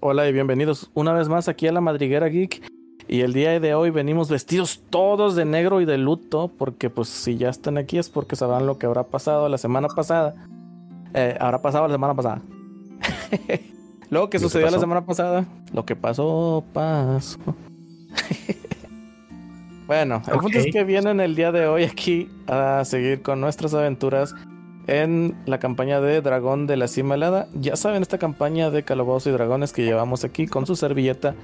Hola y bienvenidos una vez más aquí a la Madriguera Geek. Y el día de hoy venimos vestidos todos de negro y de luto, porque pues si ya están aquí es porque sabrán lo que habrá pasado la semana pasada. Eh, habrá pasado la semana pasada. Luego que sucedió la semana pasada, lo que pasó, pasó. bueno, el punto es que vienen el día de hoy aquí a seguir con nuestras aventuras en la campaña de Dragón de la Cima Helada. Ya saben, esta campaña de Calabozo y Dragones que llevamos aquí con su servilleta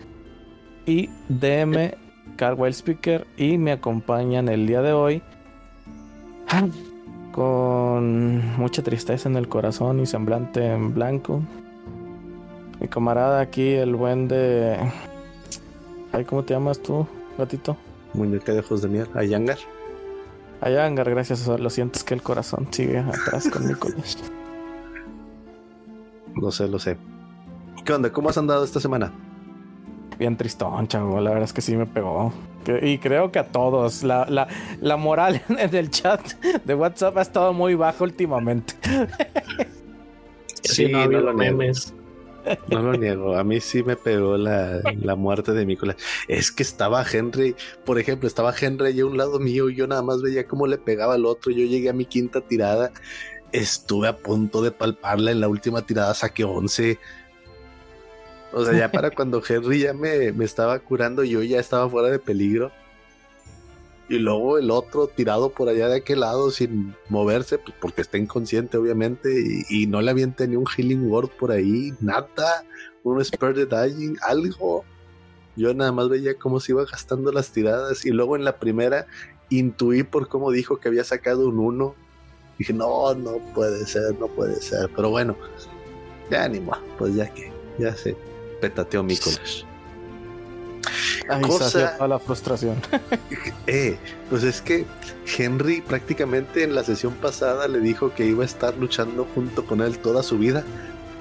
y DM Carwell Speaker y me acompañan el día de hoy con mucha tristeza en el corazón y semblante en blanco. Mi camarada aquí, el buen de... Ay, ¿Cómo te llamas tú, gatito? Muñeca de ojos de miel, Ayangar. Ayangar, gracias. Lo sientes que el corazón sigue atrás con mi colegio. Lo sé, lo sé. ¿Qué onda? ¿Cómo has andado esta semana? Bien tristón, chavo. La verdad es que sí me pegó. Y creo que a todos. La, la, la moral en el chat de WhatsApp ha estado muy baja últimamente. Sí, no, lo memes. No lo niego, a mí sí me pegó la, la, muerte de Nicolás. Es que estaba Henry, por ejemplo, estaba Henry a un lado mío y yo nada más veía cómo le pegaba al otro. Yo llegué a mi quinta tirada, estuve a punto de palparla en la última tirada, saqué 11. O sea, ya para cuando Henry ya me, me estaba curando, yo ya estaba fuera de peligro. Y luego el otro tirado por allá de aquel lado sin moverse, pues porque está inconsciente, obviamente. Y, no le avienta ni un healing word por ahí, nada. Un spare de dying, algo. Yo nada más veía cómo se iba gastando las tiradas. Y luego en la primera intuí por cómo dijo que había sacado un 1. Dije, no, no puede ser, no puede ser. Pero bueno, ya animo, pues ya que, ya se petateó Nicolás. Ahí cosa, toda la frustración. eh, pues es que Henry prácticamente en la sesión pasada le dijo que iba a estar luchando junto con él toda su vida.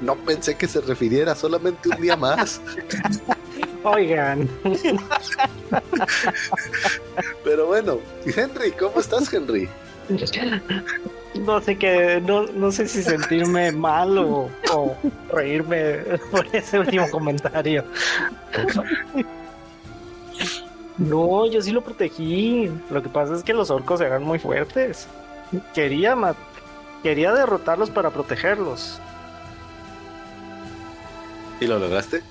No pensé que se refiriera solamente un día más. Oigan. Pero bueno, Henry, ¿cómo estás, Henry? No sé qué, no, no sé si sentirme mal o, o reírme por ese último comentario. No, yo sí lo protegí. Lo que pasa es que los orcos eran muy fuertes. Quería, quería derrotarlos para protegerlos. ¿Y lo lograste?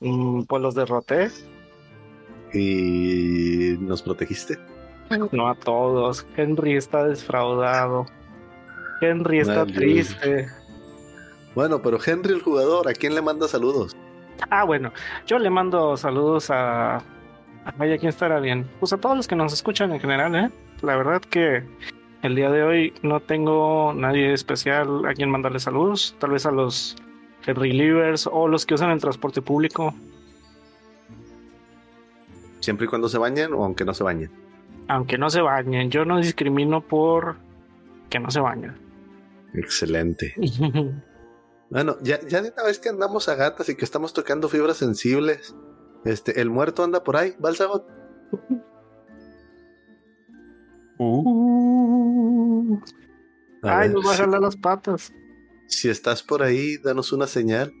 Mm, pues los derroté. ¿Y nos protegiste? No a todos. Henry está defraudado. Henry está triste. Bueno, pero Henry el jugador, ¿a quién le manda saludos? Ah, bueno, yo le mando saludos a Vaya, ¿quién estará bien? Pues a todos los que nos escuchan en general, ¿eh? La verdad que el día de hoy no tengo nadie especial a quien mandarle saludos. Tal vez a los relievers o los que usan el transporte público. ¿Siempre y cuando se bañen o aunque no se bañen? Aunque no se bañen. Yo no discrimino por que no se bañen. Excelente. bueno, ya, ya de una vez que andamos a gatas y que estamos tocando fibras sensibles, este, el muerto anda por ahí, Balsagot. Uh. Ay, nos va a jalar las patas. Si estás por ahí, danos una señal.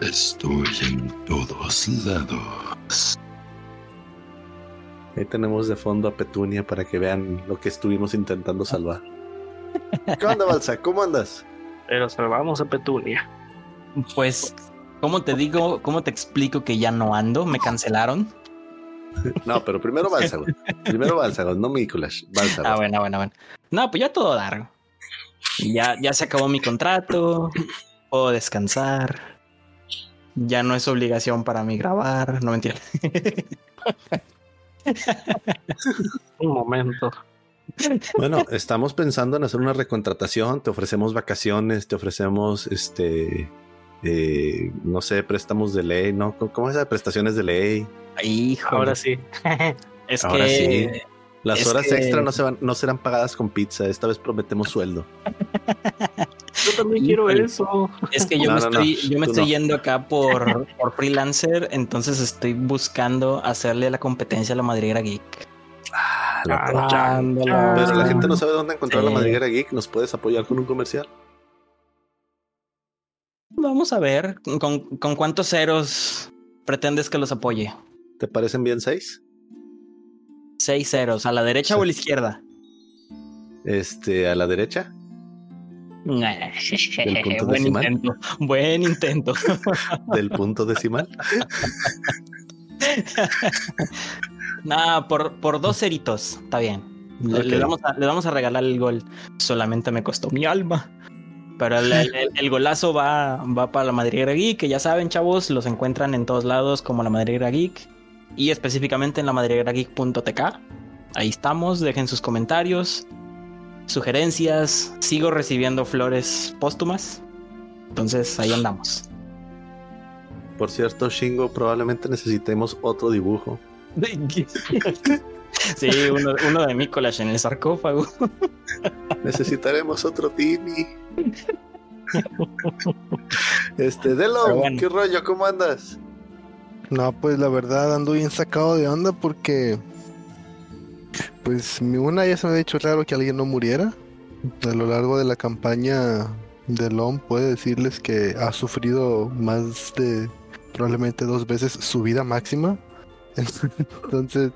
Estoy en todos lados. Ahí tenemos de fondo a Petunia para que vean lo que estuvimos intentando salvar. ¿Qué onda, Balsa? ¿Cómo andas? Pero salvamos a Petunia. Pues ¿Cómo te digo, cómo te explico que ya no ando? Me cancelaron. No, pero primero Bálsagos. primero Bálsagos, no Nicolás. Ah, bueno, bueno, bueno. No, pues ya todo largo. Ya, ya se acabó mi contrato. Puedo descansar. Ya no es obligación para mí grabar. No me entiendes. Un momento. Bueno, estamos pensando en hacer una recontratación. Te ofrecemos vacaciones, te ofrecemos este eh, no sé, préstamos de ley, ¿no? ¿Cómo es de prestaciones de ley? Hijo. Ahora sí. es Ahora que... sí. Las horas extra no, se van, no serán pagadas con pizza. Esta vez prometemos sueldo. Yo también quiero eso. Es que yo me estoy, yo me estoy yendo acá por, por freelancer, entonces estoy buscando hacerle la competencia a la madriguera geek. Ah, la Pero la gente no sabe dónde encontrar la madriguera geek. ¿Nos puedes apoyar con un comercial? Vamos a ver con, con cuántos ceros pretendes que los apoye. ¿Te parecen bien seis? Seis ceros, ¿a la derecha o a la izquierda? Este, a la derecha. Del punto Buen decimal. intento. Buen intento. Del punto decimal. Nah, por, por dos ceritos, está bien. Le, vamos a, le vamos a regalar el gol. Solamente me costó mi alma. Pero el, el- el- el golazo va, va para la Madriguera Geek, que ya saben, chavos, los encuentran en todos lados como la Madriguera Geek. Y específicamente en la madriguerageek.tk. Ahí estamos, dejen sus comentarios, sugerencias. Sigo recibiendo flores póstumas. Entonces ahí andamos. Por cierto, Shingo, probablemente necesitemos otro dibujo. Sí, uno, uno de Mikolash en el sarcófago. Necesitaremos otro Timmy. Este, Delo, bueno. ¿qué rollo? ¿Cómo andas? No, pues la verdad ando bien sacado de onda porque pues mi una ya se me ha dicho raro que alguien no muriera. A lo largo de la campaña de LOM puede decirles que ha sufrido más de probablemente dos veces su vida máxima. Entonces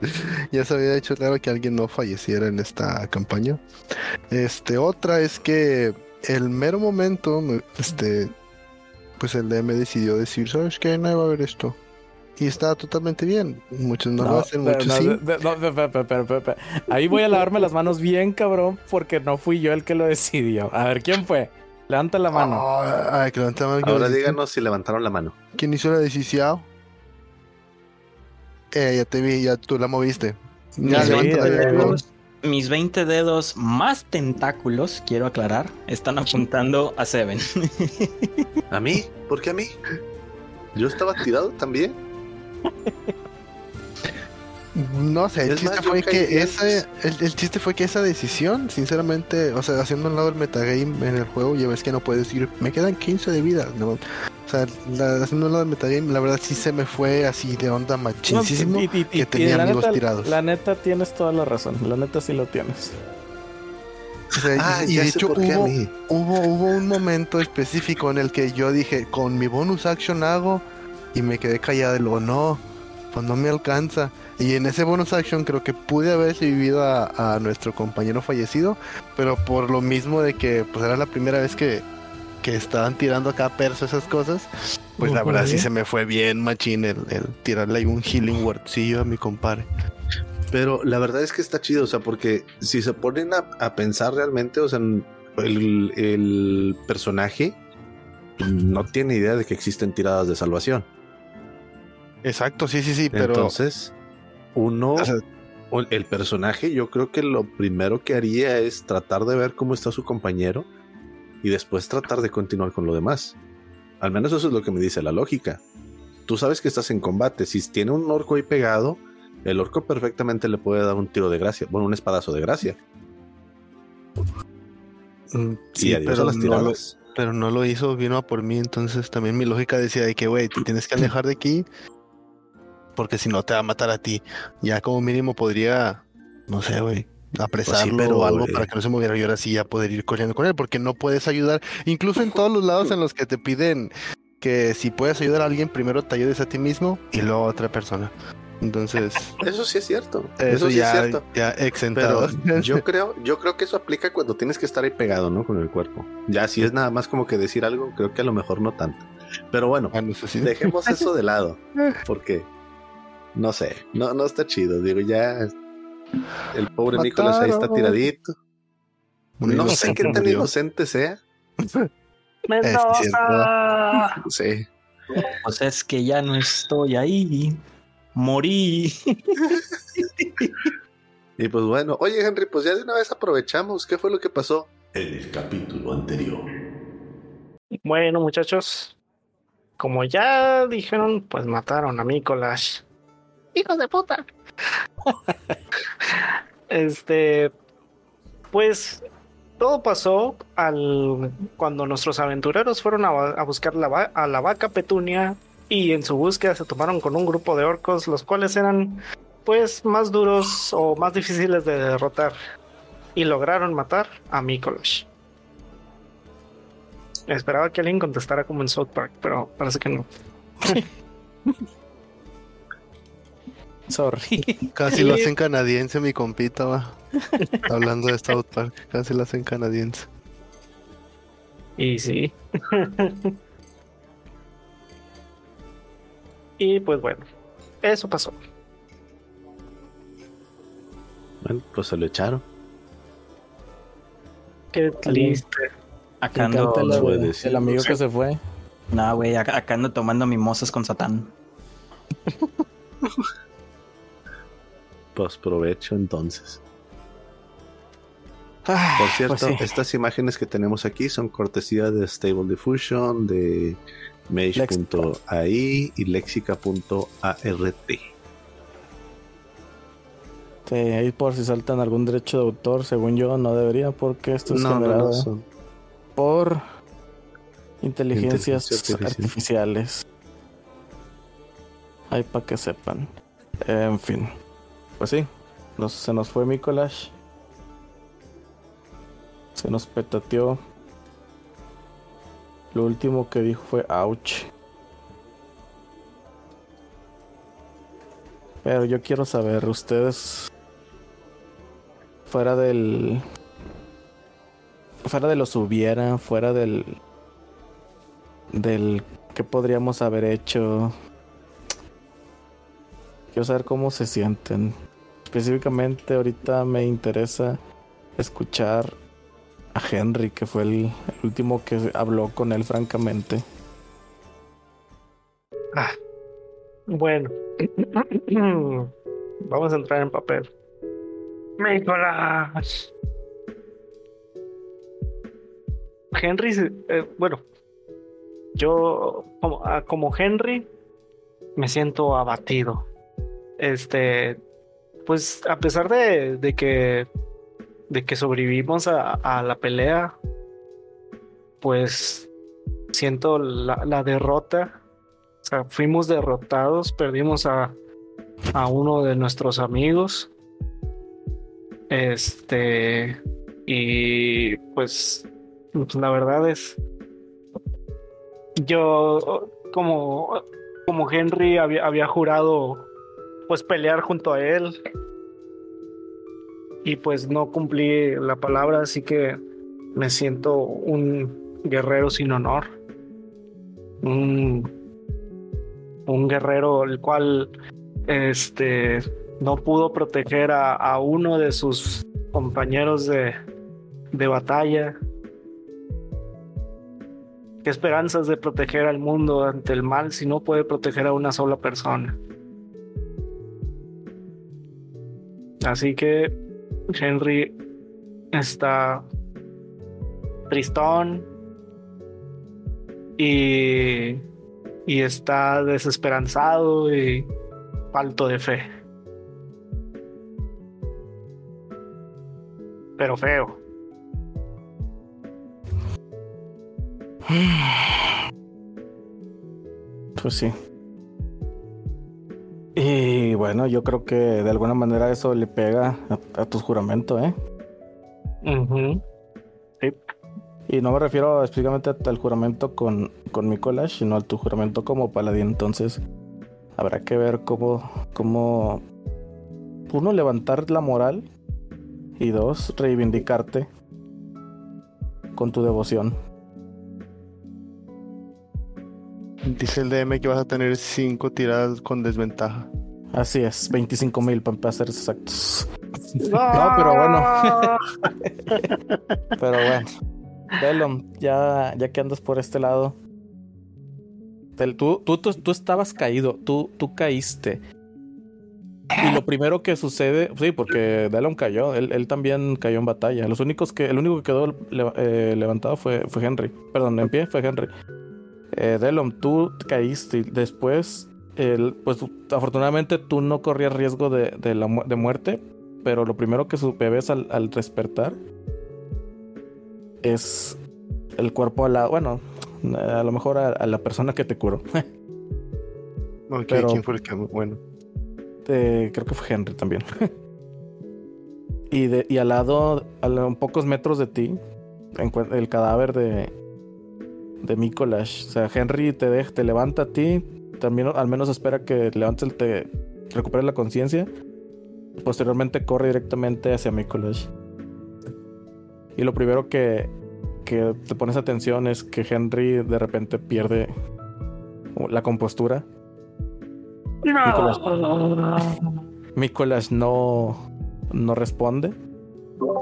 ya se había hecho raro que alguien no falleciera en esta campaña. Este, otra es que el mero momento, me- este, pues el DM decidió decir, ¿sabes qué? No va a haber esto. Y está totalmente bien. Muchos no, lo hacen, pero muchos no, sí. no, Ahí voy a lavarme las manos bien, cabrón, porque no fui yo el que lo decidió. A ver, ¿quién fue? Levanta la mano. Ah, ay, que levanta la mano, ¿quién Ahora díganos si levantaron la mano. ¿Quién hizo la decisión? Eh, ya te vi, ya tú la moviste. Ya, Sí, levanta la ya, ya, mano. dedos, mis 20 dedos más tentáculos, quiero aclarar, están apuntando a Seven. ¿A mí? ¿Por qué a mí? Yo estaba tirado también. No sé, el Es chiste más, fue que ese, el, el chiste fue que esa decisión, sinceramente, o sea, haciendo un lado el metagame en el juego, ya ves que no puedes decir, me quedan 15 de vida, ¿no? O sea, la- haciendo un lado el metagame, la verdad sí se me fue así de onda No, machinísimo. y- y- y- que tenía amigos neta- tirados. La neta tienes toda la razón. La neta sí lo tienes. O sea, y- Ah, y de hecho hubo, hubo un momento específico en el que yo dije, con mi bonus action hago, y me quedé callado y luego, no, pues no me alcanza. Y en ese bonus action creo que pude haber vivido a, a nuestro compañero fallecido, pero por lo mismo de que pues era la primera vez que, que estaban tirando acá perso esas cosas, pues la verdad sí se me fue bien machín el, el tirarle ahí un healing wordcillo a mi compadre. Pero la verdad es que está chido, o sea, porque si se ponen a, a pensar realmente, o sea, el, el personaje no tiene idea de que existen tiradas de salvación. Exacto, sí, sí, sí, pero... Entonces, uno, o sea, o el personaje, yo creo que lo primero que haría es tratar de ver cómo está su compañero y después tratar de continuar con lo demás. Al menos eso es lo que me dice la lógica. Tú sabes que estás en combate. Si tiene un orco ahí pegado, el orco perfectamente le puede dar un tiro de gracia, bueno, un espadazo de gracia. mm, y sí, pero las no lo- tiradas. pero no lo hizo, vino a por mí, entonces también mi lógica decía de que, güey, te tienes que alejar de aquí, porque si no te va a matar a ti. Ya como mínimo podría, no sé, güey, apresarlo pero, o algo eh, para que no se moviera y ahora sí ya poder ir corriendo con él, porque no puedes ayudar, incluso en todos los lados en los que te piden que si puedes ayudar a alguien, primero te ayudes a ti mismo y luego a otra persona. Entonces, Eso sí es cierto. eso, Eso, sí es ya, cierto. ya exentado. Pero yo creo, yo creo que eso aplica cuando tienes que estar ahí pegado, ¿no? Con el cuerpo. Ya si es nada más como que decir algo, creo que a lo mejor no tanto. Pero bueno, Ah, dejemos eso de lado. Porque no sé, no, no está chido. Digo, ya el pobre Nicolás ahí está tiradito. No sé inocente qué tan inocente sea. Mendoza. Sí. Pues es que ya no estoy ahí. Morí. Y pues bueno, oye Henry, pues ya de una vez aprovechamos. ¿Qué fue lo que pasó? En el capítulo anterior. Bueno, muchachos, como ya dijeron, pues mataron a Mikolash. ¡Hijos de puta! este, pues todo pasó al cuando nuestros aventureros fueron a, a buscar la a la vaca Petunia y en su búsqueda se tomaron con un grupo de orcos, los cuales eran pues más duros o más difíciles de derrotar y lograron matar a Mikolash. Esperaba que alguien contestara como en South Park, pero parece que no. Sorry. Casi lo hacen canadiense, mi compita, va. Hablando de South Park, casi lo hacen canadiense. Y sí. y pues bueno, eso pasó. Bueno, pues se lo echaron. Qué triste. Acá ando. el amigo que se fue. No, güey, acá, acá ando tomando mimosas con Satán. Pues provecho entonces. Ay, Por cierto, pues sí. estas imágenes que tenemos aquí son cortesía de Stable Diffusion, de Mage.ai y Lexica.art. Sí, ahí por si saltan algún derecho de autor, según yo, no debería, porque esto es No, generado no, por inteligencias Inteligencia artificial. artificiales. Ahí para que sepan. En fin. Pues sí, se nos fue Mikolash. Se nos petateó. Lo último que dijo fue ouch. Pero yo quiero saber, ustedes fuera del fuera de los hubiera, fuera del del que podríamos haber hecho. Quiero saber cómo se sienten. Específicamente ahorita me interesa escuchar a Henry, que fue el, último que habló con él francamente. Bueno, vamos a entrar en papel. Nicolás. Henry, eh, bueno, yo ah, como Henry me siento abatido. Este, pues a pesar de, de que de que sobrevivimos a, a la pelea, pues siento la, la derrota. O sea, fuimos derrotados, perdimos a, a uno de nuestros amigos. Este, y pues la verdad es, yo como, como Henry había, había jurado pues pelear junto a él y pues no cumplí la palabra, así que me siento un guerrero sin honor. Un, un guerrero el cual este no pudo proteger a, uno de sus compañeros de, de batalla. ¿Qué esperanzas de proteger al mundo ante el mal si no puede proteger a una sola persona? Así que Henry está tristón y, y está desesperanzado y falto de fe. Pero feo. Pues sí. Y bueno, yo creo que de alguna manera eso le pega a, a tu juramento, ¿eh? Ujú. Y no me refiero específicamente al juramento con, con Mikolash, sino al tu juramento como paladín. Entonces, habrá que ver cómo, cómo, uno, levantar la moral y dos, reivindicarte con tu devoción. Dice el DM que vas a tener cinco tiradas con desventaja. Así es, 25 mil para ser exactos. No, pero bueno. Pero bueno, Delon, ya, ya que andas por este lado, tú, tú, tú, tú estabas caído, tú, tú caíste. Y lo primero que sucede, sí, porque Delon cayó, él, él también cayó en batalla. Los únicos que, el único que quedó le- eh, levantado fue, fue Henry. Perdón, en pie fue Henry. Eh, Delon, tú caíste después, el, pues afortunadamente tú no corrías riesgo de, de, la, mu- de muerte, pero lo primero que ves al, al despertar es el cuerpo a la, bueno, a lo mejor a, a la persona que te curó. Ok, Pero- ¿quién fue el que? Bueno, Eh, creo que fue Henry también. y, de, y al lado, a pocos metros de ti, el cadáver de, de Mikolash. O sea, Henry te, deja, te levanta a ti, también al menos espera que levantes el te recupere la conciencia. Posteriormente corre directamente hacia Mikolash. Y lo primero que, que te pones atención es que Henry de repente pierde la compostura. Mikolash, Mikolash no, no responde.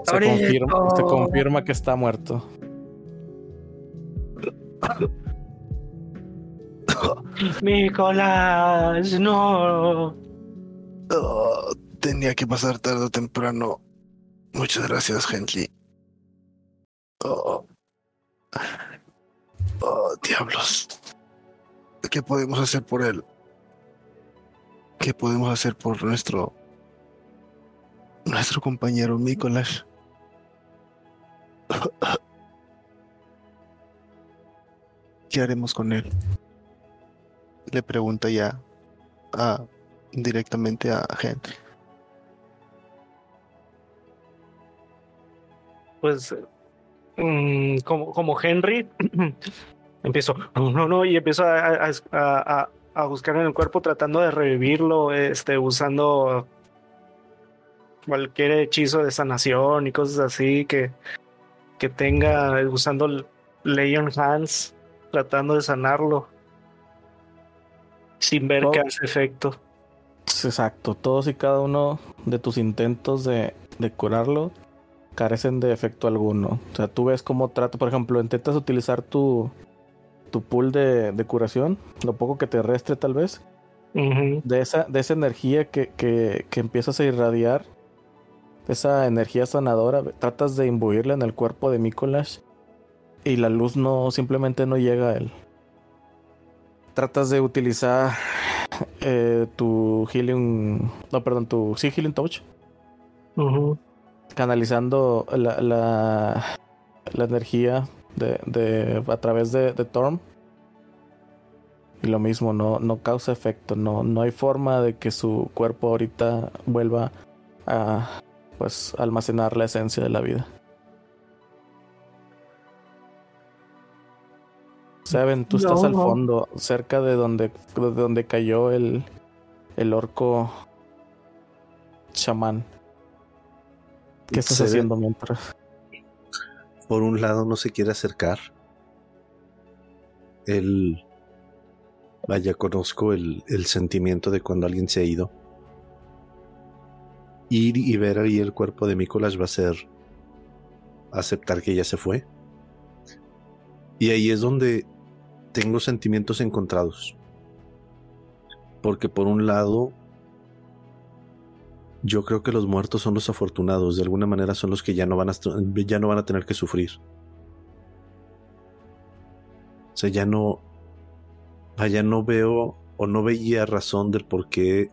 Se confirma, se confirma que está muerto. Nicolás, no. Oh, tenía que pasar tarde o temprano. Muchas gracias, Henry. Oh. oh, diablos. ¿Qué podemos hacer por él? ¿Qué podemos hacer por nuestro nuestro compañero Nicolás? ¿Qué haremos con él? Le pregunta ya directamente a Henry. Pues mm, como, como Henry, empiezo, no, no, y empiezo a, a, a, a buscar en el cuerpo tratando de revivirlo, este, usando cualquier hechizo de sanación y cosas así que, que tenga, usando Leon Hands, tratando de sanarlo, sin ver Oh. que hace efecto. Exacto, todos y cada uno de tus intentos de, de curarlo carecen de efecto alguno. O sea, tú ves cómo trata, por ejemplo, intentas utilizar tu, tu pool de, de curación, lo poco que te restre tal vez, de esa, de esa energía que, que, que empiezas a irradiar, esa energía sanadora, tratas de imbuirla en el cuerpo de Mikolash y la luz no simplemente no llega a él. Tratas de utilizar eh, tu healing, no, perdón, tu sí, healing touch, Ujú. canalizando la, la, la energía de, de, a través de, de Torm. Y lo mismo, no, no causa efecto, no, no hay forma de que su cuerpo ahorita vuelva a pues almacenar la esencia de la vida. Saben, tú estás No, al no. fondo, cerca de donde, de donde cayó el, el orco chamán. ¿Qué estás ve- haciendo mientras? Por un lado no se quiere acercar. Él... Vaya, conozco el, el sentimiento de cuando alguien se ha ido. Ir y ver ahí el cuerpo de Nicolás va a ser aceptar que ya se fue. Y ahí es donde tengo sentimientos encontrados. Porque por un lado, yo creo que los muertos son los afortunados, de alguna manera son los que ya no van a, ya no van a tener que sufrir. O sea, ya no, vaya, no veo o no veía razón del por qué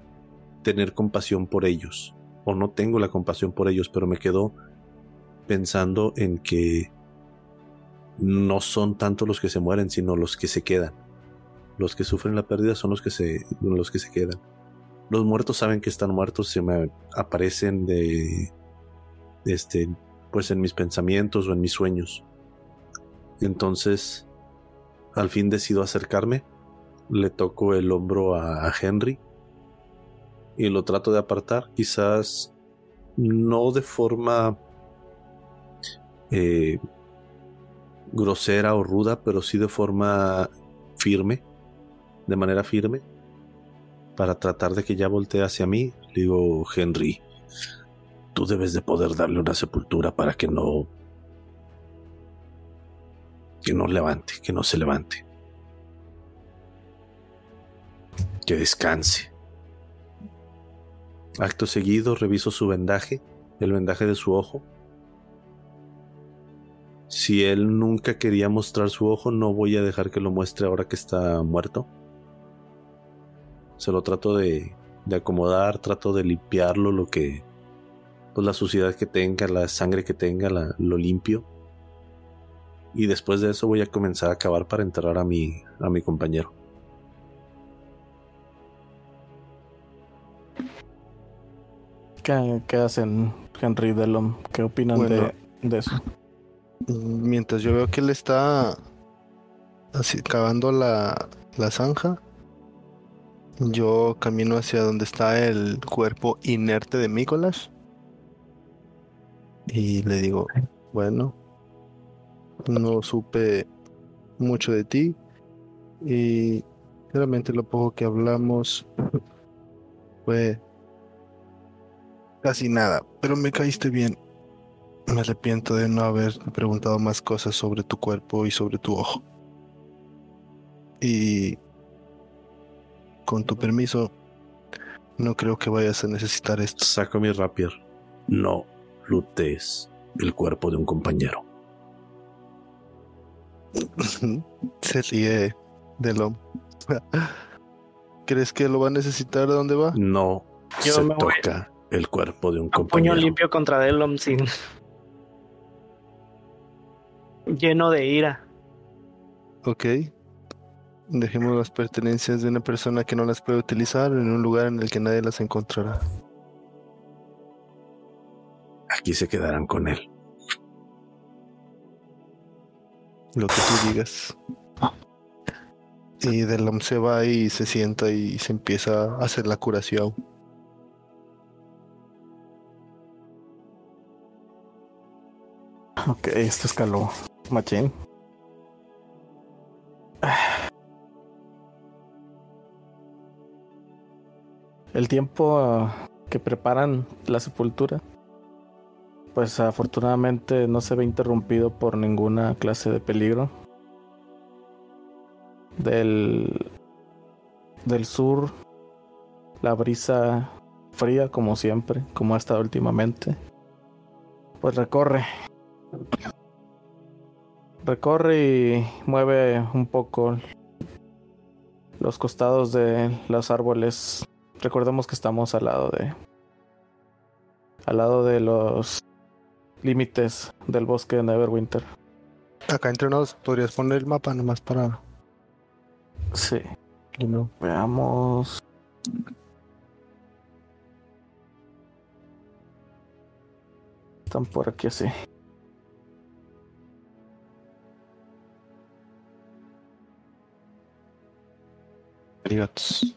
tener compasión por ellos. O no tengo la compasión por ellos, pero me quedo pensando en que no son tanto los que se mueren, sino los que se quedan. Los que sufren la pérdida son los que se, los que se quedan. Los muertos saben que están muertos, se me aparecen de, este, pues en mis pensamientos o en mis sueños. Entonces, al fin decido acercarme, le toco el hombro a, a Henry y lo trato de apartar, quizás no de forma eh, grosera o ruda, pero sí de forma firme, de manera firme, para tratar de que ya voltee hacia mí. Le digo, Henry, tú debes de poder darle una sepultura para que no... que no levante, que no se levante. Que descanse. Acto seguido reviso su vendaje, el vendaje de su ojo. Si él nunca quería mostrar su ojo, no voy a dejar que lo muestre ahora que está muerto. Se lo trato de, de acomodar, trato de limpiarlo, lo que. Pues la suciedad que tenga, la sangre que tenga, la- lo limpio. Y después de eso voy a comenzar a cavar para enterrar a mi, a mi compañero. ¿Qué, qué hacen Henry Delom? ¿Qué opinan Bueno. de, de eso? Mientras yo veo que él está así cavando la, la zanja. Yo camino hacia donde está el cuerpo inerte de Nicolás. Y le digo, bueno, no supe mucho de ti. Y realmente lo poco que hablamos fue casi nada, pero me caíste bien. Me arrepiento de no haber preguntado más cosas sobre tu cuerpo y sobre tu ojo. Y con tu permiso, no creo que vayas a necesitar esto. Saco mi rapier. No lutees el cuerpo de un compañero. Se ríe de lo. ¿Crees que lo va a necesitar de dónde va? No Yo se toca el cuerpo de un Un puño compañero. limpio contra Delom sin. Lleno de ira. Ok. Dejemos las pertenencias de una persona que no las puede utilizar en un lugar en el que nadie las encontrará. Aquí se quedarán con él. Lo que tú digas. Y Delom se va y se sienta y se empieza a hacer la curación. Ok, esto escaló. Machín. El tiempo ah, que preparan la sepultura, pues afortunadamente no se ve interrumpido por ninguna clase de peligro. Del, del sur, la brisa fría como siempre, como ha estado últimamente, pues recorre recorre y mueve un poco los costados de los árboles. Recordemos que estamos al lado de al lado de los límites del bosque de Neverwinter. Acá entre nos podrías poner el mapa nomás para. Sí, No. veamos. Están por aquí así. Arigatos.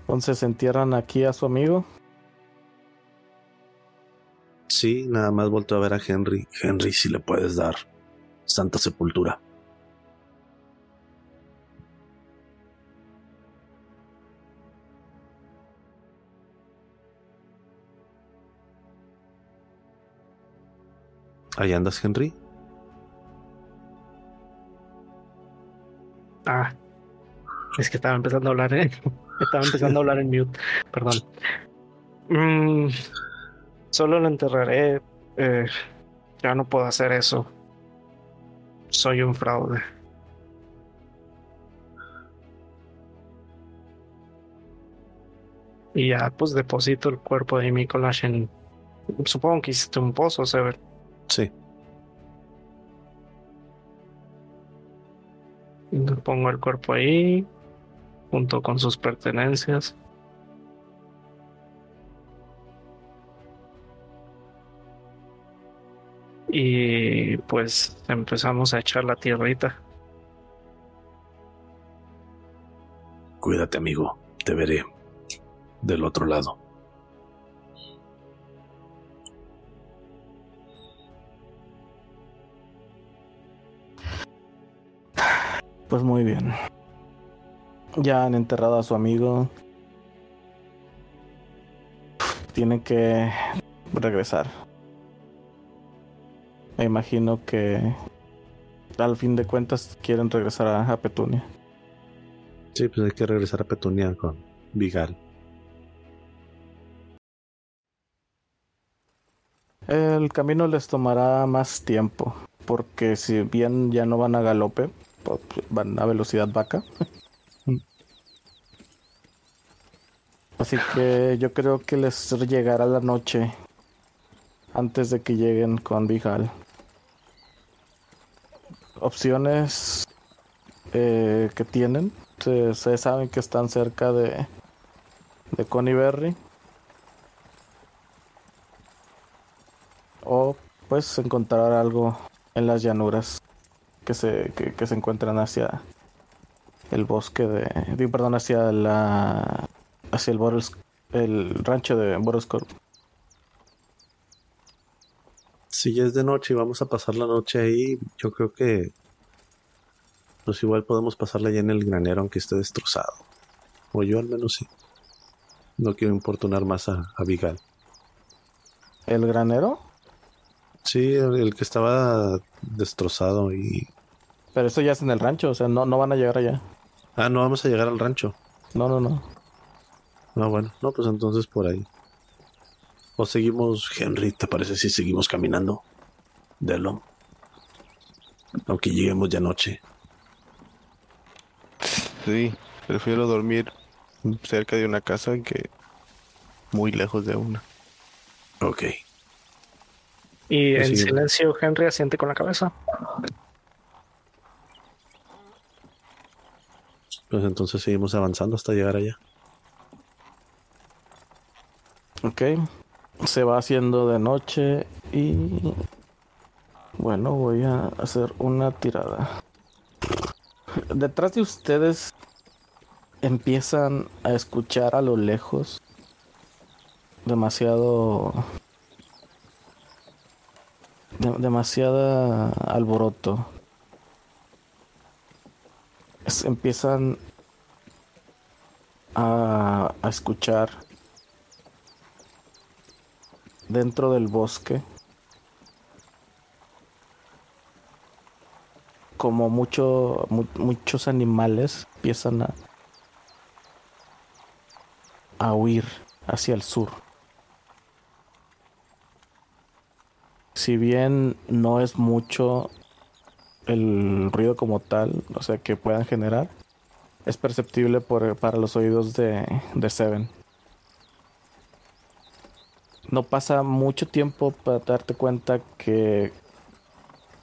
Entonces entierran aquí a su amigo. Sí, nada más volto a ver a Henry. Henry, si le puedes dar santa sepultura. ¿Ahí andas, Henry? Ah, es que estaba empezando a hablar, ¿eh? Estaba empezando a hablar en mute, perdón. Mm, solo lo enterraré. eh, ya no puedo hacer eso. Soy un fraude. Y ya, pues deposito el cuerpo de Mikolash en. Supongo que hiciste un pozo, Sever. Sí. Pongo el cuerpo ahí, junto con sus pertenencias. Y pues empezamos a echar la tierrita. Cuídate, amigo. Te veré del otro lado. Pues muy bien. Ya han enterrado a su amigo. Tiene que regresar. Me imagino que al fin de cuentas quieren regresar a, a Petunia. Sí, pues hay que regresar a Petunia con Vigal. El camino les tomará más tiempo, porque si bien ya no van a galope, van a velocidad vaca. Así que yo creo que les llegará la noche antes de que lleguen con Vijal. Opciones eh, que tienen se, saben que están cerca de, de Conyberry. O pues encontrar algo en las llanuras que se, que, que se encuentran hacia el bosque de, perdón, hacia la hacia el Boros- el rancho de Boroscorp. Si ya es de noche y vamos a pasar la noche ahí, yo creo que pues igual podemos pasarla ya en el granero aunque esté destrozado. O yo al menos sí. No quiero importunar más a, a Vigal. ¿El granero? Sí, el, el que estaba destrozado y... Pero eso ya es en el rancho, o sea, no, no van a llegar allá. Ah, no vamos a llegar al rancho. No, no, no. Ah, bueno. No, pues entonces por ahí. O seguimos, Henry, ¿te parece si seguimos caminando? Delo. Aunque lleguemos ya noche. Sí, prefiero dormir cerca de una casa que muy lejos de una. Ok. Y Pues en silencio, Henry asiente con la cabeza. Pues entonces seguimos avanzando hasta llegar allá. Ok. Se va haciendo de noche y... Bueno, voy a hacer una tirada. Detrás de ustedes empiezan a escuchar a lo lejos demasiado... de- demasiada alboroto. Empiezan a, a escuchar dentro del bosque como mucho, mu- muchos animales empiezan a, a huir hacia el sur. Si bien no es mucho el ruido como tal, o sea, que puedan generar, es perceptible por, para los oídos de, Seven. No pasa mucho tiempo para darte cuenta que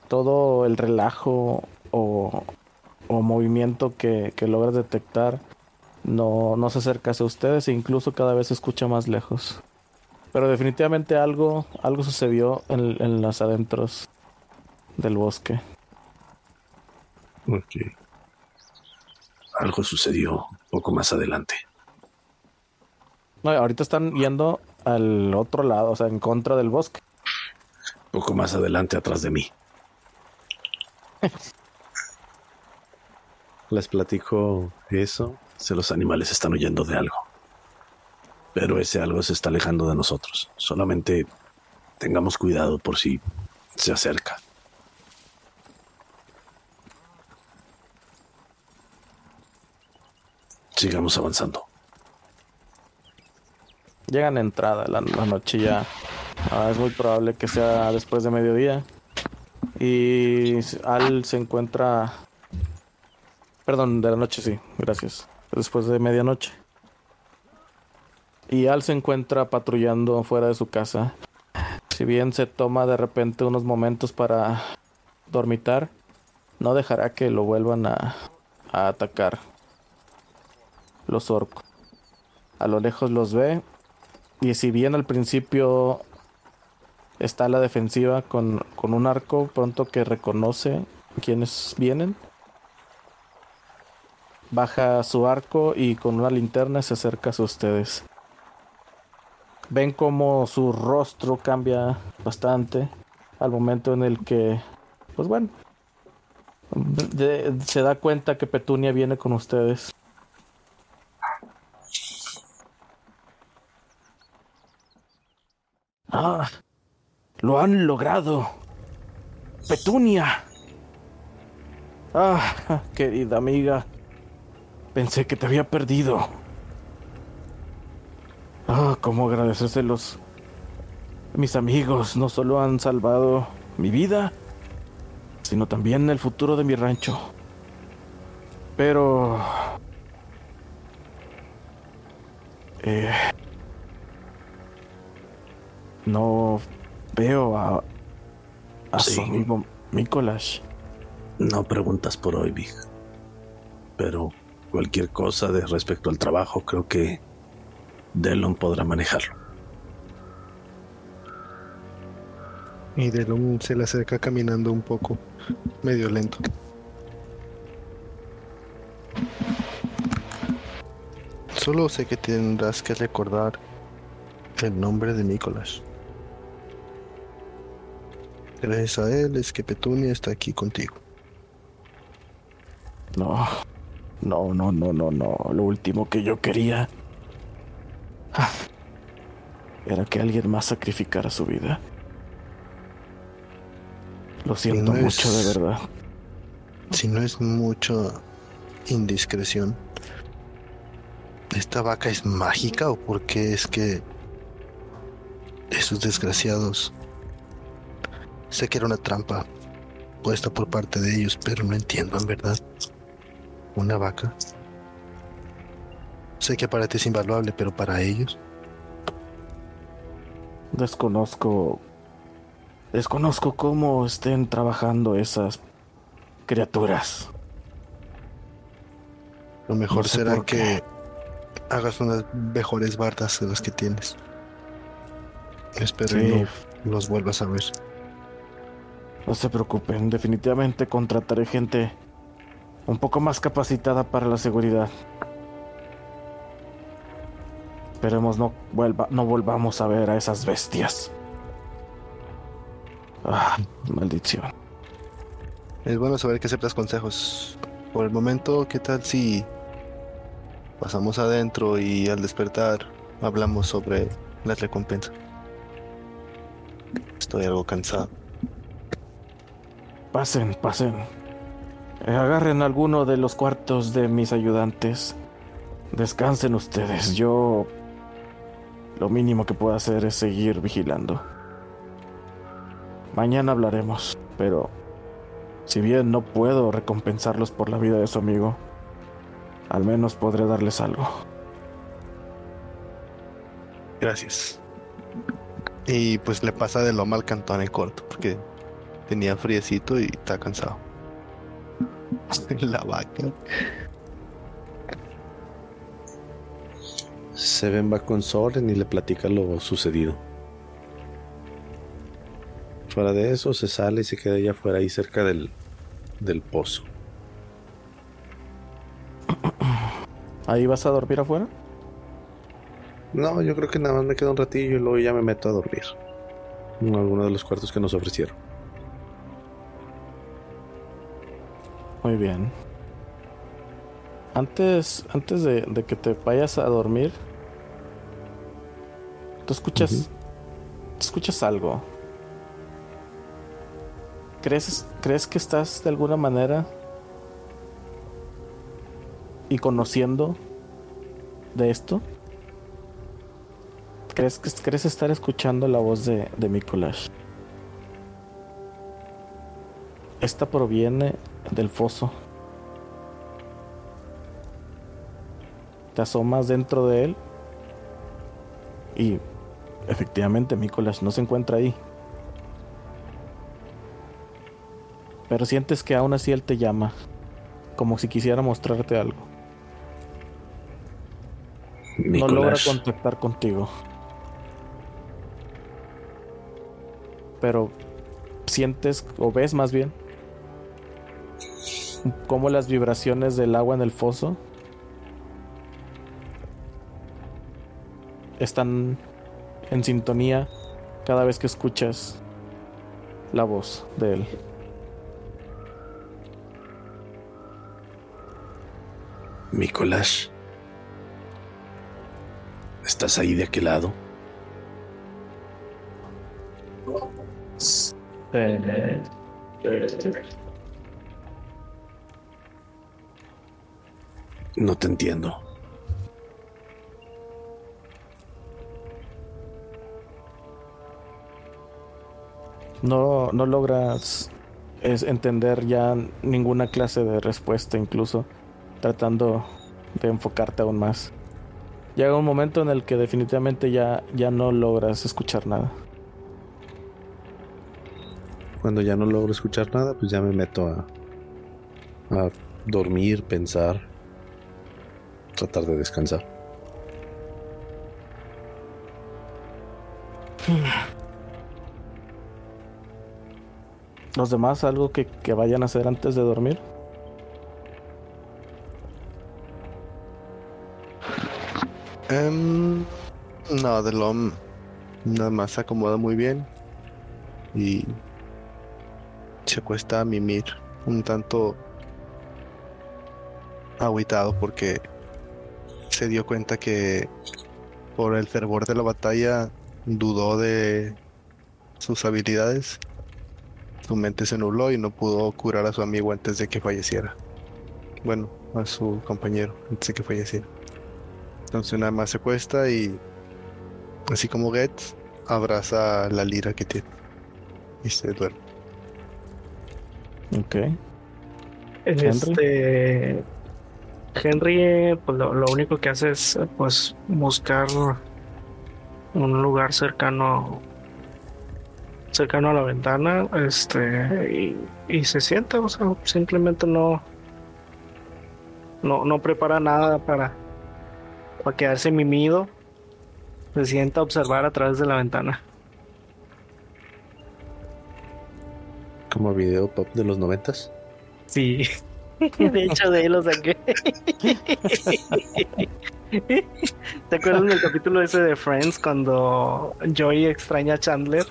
todo el relajo o, movimiento que, que logras detectar no, no se acerca hacia ustedes e incluso cada vez se escucha más lejos. Pero definitivamente algo, algo sucedió en, en los adentros del bosque. Ok. Algo sucedió poco más adelante. No, ahorita están yendo al otro lado, o sea, en contra del bosque. Poco más adelante atrás de mí. Les platico eso. Si los animales están huyendo de algo. Pero ese algo se está alejando de nosotros. Solamente tengamos cuidado por si se acerca. Sigamos avanzando. Llegan a entrada la, la noche ya. Ah, es muy probable que sea después de mediodía. Y Al se encuentra. Perdón, de la noche sí, gracias. Después de medianoche. Y Al se encuentra patrullando fuera de su casa. Si bien se toma de repente unos momentos para dormitar, no dejará que lo vuelvan a, a atacar los orcos. A lo lejos los ve y si bien al principio está a la defensiva con, con un arco, pronto que reconoce quiénes vienen, baja su arco y con una linterna se acerca a ustedes. Ven como su rostro cambia bastante al momento en el que, pues bueno, se da cuenta que Petunia viene con ustedes. Ah, lo han logrado. Petunia. Ah, querida amiga. Pensé que te había perdido. Ah, cómo agradecérselos. Mis amigos no solo han salvado mi vida, sino también el futuro de mi rancho. Pero... Eh, no veo a, a Sí. su amigo Mikolash. No preguntas por hoy, Big. Pero cualquier cosa de respecto al trabajo, creo que Delon podrá manejarlo. Y Delon se le acerca caminando un poco, medio lento. Solo sé que tendrás que recordar el nombre de Nicolás. Gracias a él es que Petunia está aquí contigo. No, no, no, no, no, no. Lo último que yo quería era que alguien más sacrificara su vida. Lo siento no mucho, es- de verdad. Si no es mucho indiscreción, ¿esta vaca es mágica o por qué es que esos desgraciados... Sé que era una trampa puesta por parte de ellos, pero no entiendo en verdad. Una vaca. Sé que para ti es invaluable, pero para ellos... Desconozco. Desconozco cómo estén trabajando esas criaturas. Lo mejor No sé será que hagas unas mejores bardas de las que tienes. Espero Sí. no los vuelvas a ver. No se preocupen, definitivamente contrataré gente un poco más capacitada para la seguridad. Esperemos no, vuelva, no volvamos a ver a esas bestias. Ah, maldición. Es bueno saber que aceptas consejos. Por el momento, ¿qué tal si pasamos adentro y al despertar hablamos sobre la recompensa? Estoy algo cansado. Pasen, pasen. Eh, agarren alguno de los cuartos de mis ayudantes. Descansen ustedes. Yo... Lo mínimo que puedo hacer es seguir vigilando. Mañana hablaremos, pero... Si bien no puedo recompensarlos por la vida de su amigo, al menos podré darles algo. Gracias. Y pues le pasa de lo mal cantón en corto, porque tenía friecito y está cansado. la vaca. Seven va con Soren y le platica lo sucedido. Fuera de eso, se sale y se queda allá afuera, ahí cerca del, del pozo. ¿Ahí vas a dormir afuera? No, yo creo que nada más me queda un ratillo y luego ya me meto a dormir. En alguno de los cuartos que nos ofrecieron. Muy bien. Antes, antes de, de que te vayas a dormir, tú escuchas, tú escuchas algo. ¿Crees, ¿Crees que estás de alguna manera y conociendo de esto? ¿Crees, que, ¿Crees estar escuchando la voz de, de Mikolash? Esta proviene del foso. Te asomas dentro de él y efectivamente Mikolash no se encuentra ahí. Pero sientes que aún así él te llama, como si quisiera mostrarte algo. No logra contactar contigo. Pero sientes o ves más bien cómo las vibraciones del agua en el foso están en sintonía cada vez que escuchas la voz de él. Nicolás. ¿Estás ahí de aquel lado? No te entiendo. No, no logras es entender ya ninguna clase de respuesta, incluso tratando de enfocarte aún más. Llega un momento en el que definitivamente ya, ya no logras escuchar nada. Cuando ya no logro escuchar nada, pues ya me meto a, a dormir, pensar. Tratar de descansar. ¿Los demás algo que, que vayan a hacer antes de dormir? Em, no, de lo nada más se acomoda muy bien y se acuesta a mimir un tanto agüitado porque se dio cuenta que por el fervor de la batalla dudó de sus habilidades. Su mente se nubló y no pudo curar a su amigo antes de que falleciera. Bueno, a su compañero antes de que falleciera. Entonces nada más se acuesta y así como Getz abraza la lira que tiene y se duerme. Ok. Este. Henry, pues lo, lo único que hace es pues buscar un lugar cercano cercano a la ventana este y, y se sienta o sea simplemente no no no prepara nada para para quedarse mimido. Se sienta a observar a través de la ventana. Como video pop de los noventas. sí de hecho de ahí lo saqué ¿Te acuerdas del capítulo ese de Friends cuando Joey extraña a Chandler?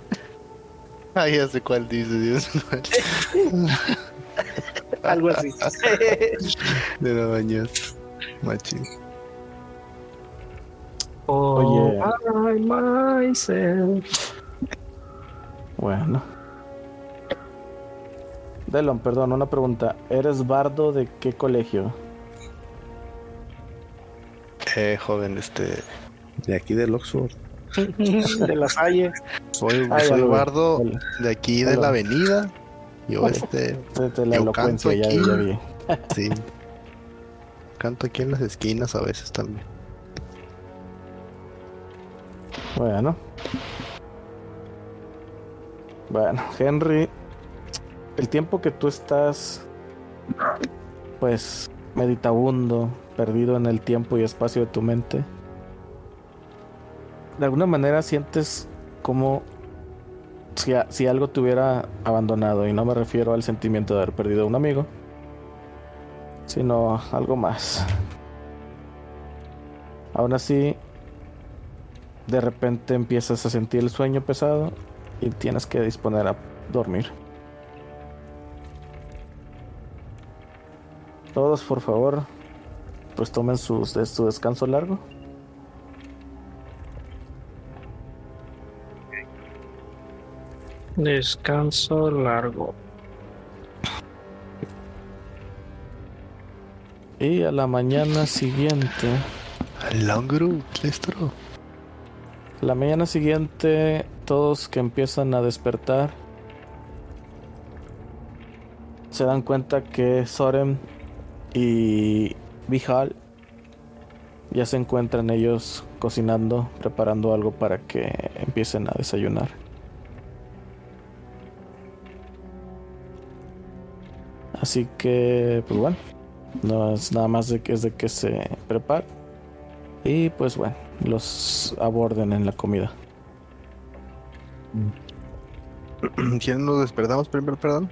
Ah, ya sé cuál dice, Dios. Algo así. de la bañas. Machín. Oh, Oye. I myself. Bueno. Delon, perdón, una pregunta. ¿Eres bardo de qué colegio? Eh, joven, este. De aquí del Oxford. De la Salle. Soy, Ah, lo vi. bardo Vale. de aquí de la avenida. Yo, Vale. este. De, de la Yo elocuencia, canto ya, aquí. ya vi. Sí. Canto aquí en las esquinas a veces también. Bueno. Bueno, Henry, el tiempo que tú estás, pues, meditabundo, perdido en el tiempo y espacio de tu mente, de alguna manera sientes como si, algo te hubiera abandonado, y no me refiero al sentimiento de haber perdido a un amigo, sino algo más. Aún así, de repente empiezas a sentir el sueño pesado y tienes que disponer a dormir. Todos, por favor, pues tomen sus, de su descanso largo. Descanso largo. Y a la mañana siguiente, Langru, la mañana siguiente, todos que empiezan a despertar se dan cuenta que Soren y Vijal ya se encuentran ellos cocinando, preparando algo para que empiecen a desayunar. Así que, pues bueno, no es nada más de que es de que se prepare. Y pues bueno, los aborden en la comida. ¿Quién nos despertamos primero, perdón?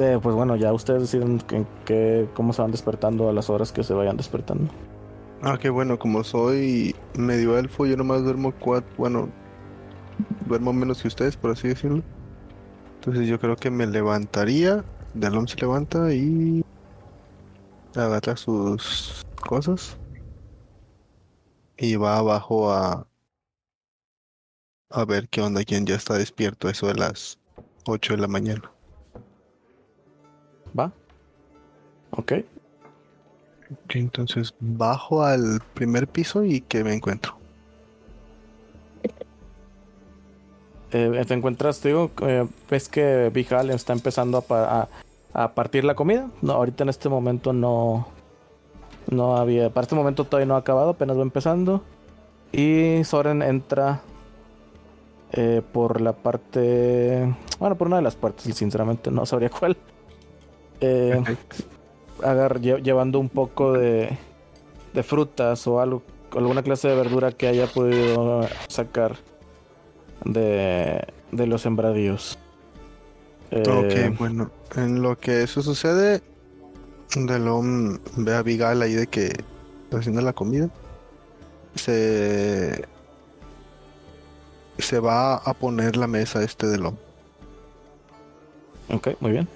Eh, pues bueno, ya ustedes deciden en qué, cómo se van despertando a las horas que se vayan despertando. Ah, qué bueno, como soy medio elfo, yo nomás duermo cuatro, bueno, duermo menos que ustedes, por así decirlo. Entonces yo creo que me levantaría, Dalom se levanta y agarra sus cosas y va abajo a a ver qué onda, quién ya está despierto, eso de las 8 de la mañana. Ok. Ok, entonces bajo al primer piso y que me encuentro. Eh, te encuentras, te digo, eh, ves que Vijal está empezando a, pa- a- a partir la comida. No, ahorita en este momento no, no había, para este momento todavía no ha acabado, apenas va empezando. Y Soren entra eh, por la parte, bueno, por una de las puertas, sinceramente no sabría cuál. Eh, agar- lle- llevando un poco de, de frutas o algo, alguna clase de verdura que haya podido sacar de, de los sembradíos. Eh, Ok, bueno, en lo que eso sucede, Delon ve a Abigail ahí de que está haciendo la comida. Se se va a poner la mesa este Delon. Ok, muy bien.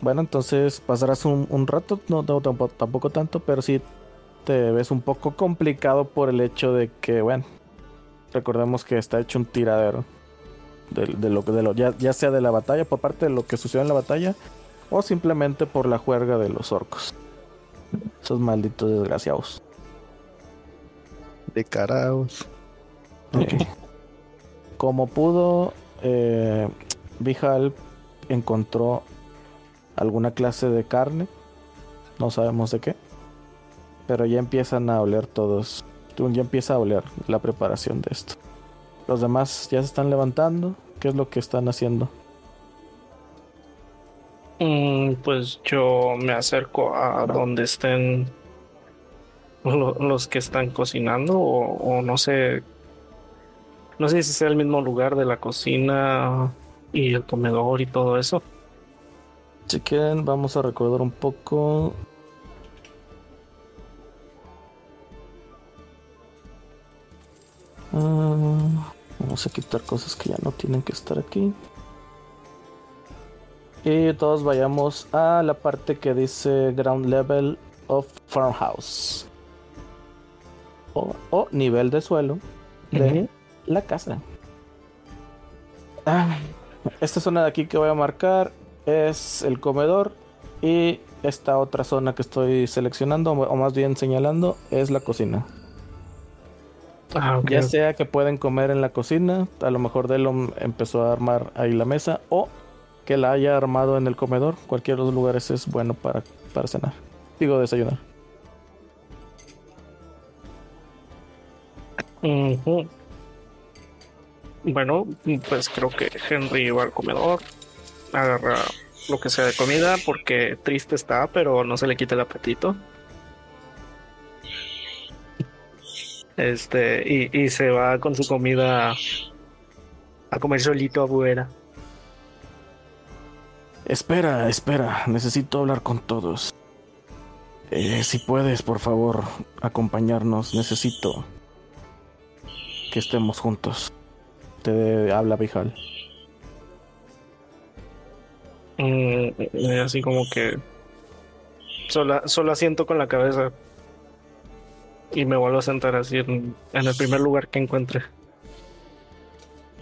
Bueno, entonces pasarás un, un rato, no, no, tampoco, tampoco tanto, pero sí te ves un poco complicado por el hecho de que, bueno, recordemos que está hecho un tiradero de, de lo que de lo ya, ya sea de la batalla por parte de lo que sucedió en la batalla o simplemente por la juerga de los orcos. Esos malditos desgraciados. De caraos. Ok. Como pudo, eh, encontró alguna clase de carne. No sabemos de qué. Pero ya empiezan a oler todos. Ya empieza a oler la preparación de esto. Los demás ya se están levantando. ¿Qué es lo que están haciendo? Mm, pues yo me acerco a donde estén lo- los que están cocinando o, o no sé, no sé si sea el mismo lugar de la cocina y el comedor y todo eso. Si quieren, vamos a recordar un poco. Ah, vamos a quitar cosas que ya no tienen que estar aquí. Y todos vayamos a la parte que dice Ground Level of Farmhouse. O, o nivel de suelo de la casa. Ah, esta zona de aquí que voy a marcar es el comedor y esta otra zona que estoy seleccionando o más bien señalando es la cocina. Ah. Ya sea que pueden comer en la cocina, a lo mejor Delon empezó a armar ahí la mesa o que la haya armado en el comedor. Cualquiera de los lugares es bueno para, para cenar. Digo desayunar. Bueno, pues creo que Henry va al comedor, agarra lo que sea de comida porque triste está, pero no se le quita el apetito. Este, y, y se va con su comida a comer solito afuera. Espera, espera, necesito hablar con todos. Eh, si puedes, por favor, acompañarnos, necesito que estemos juntos. Te habla Vijal. Mm, y así como que solo, solo asiento con la cabeza y me vuelvo a sentar así en, en el primer lugar que encuentre.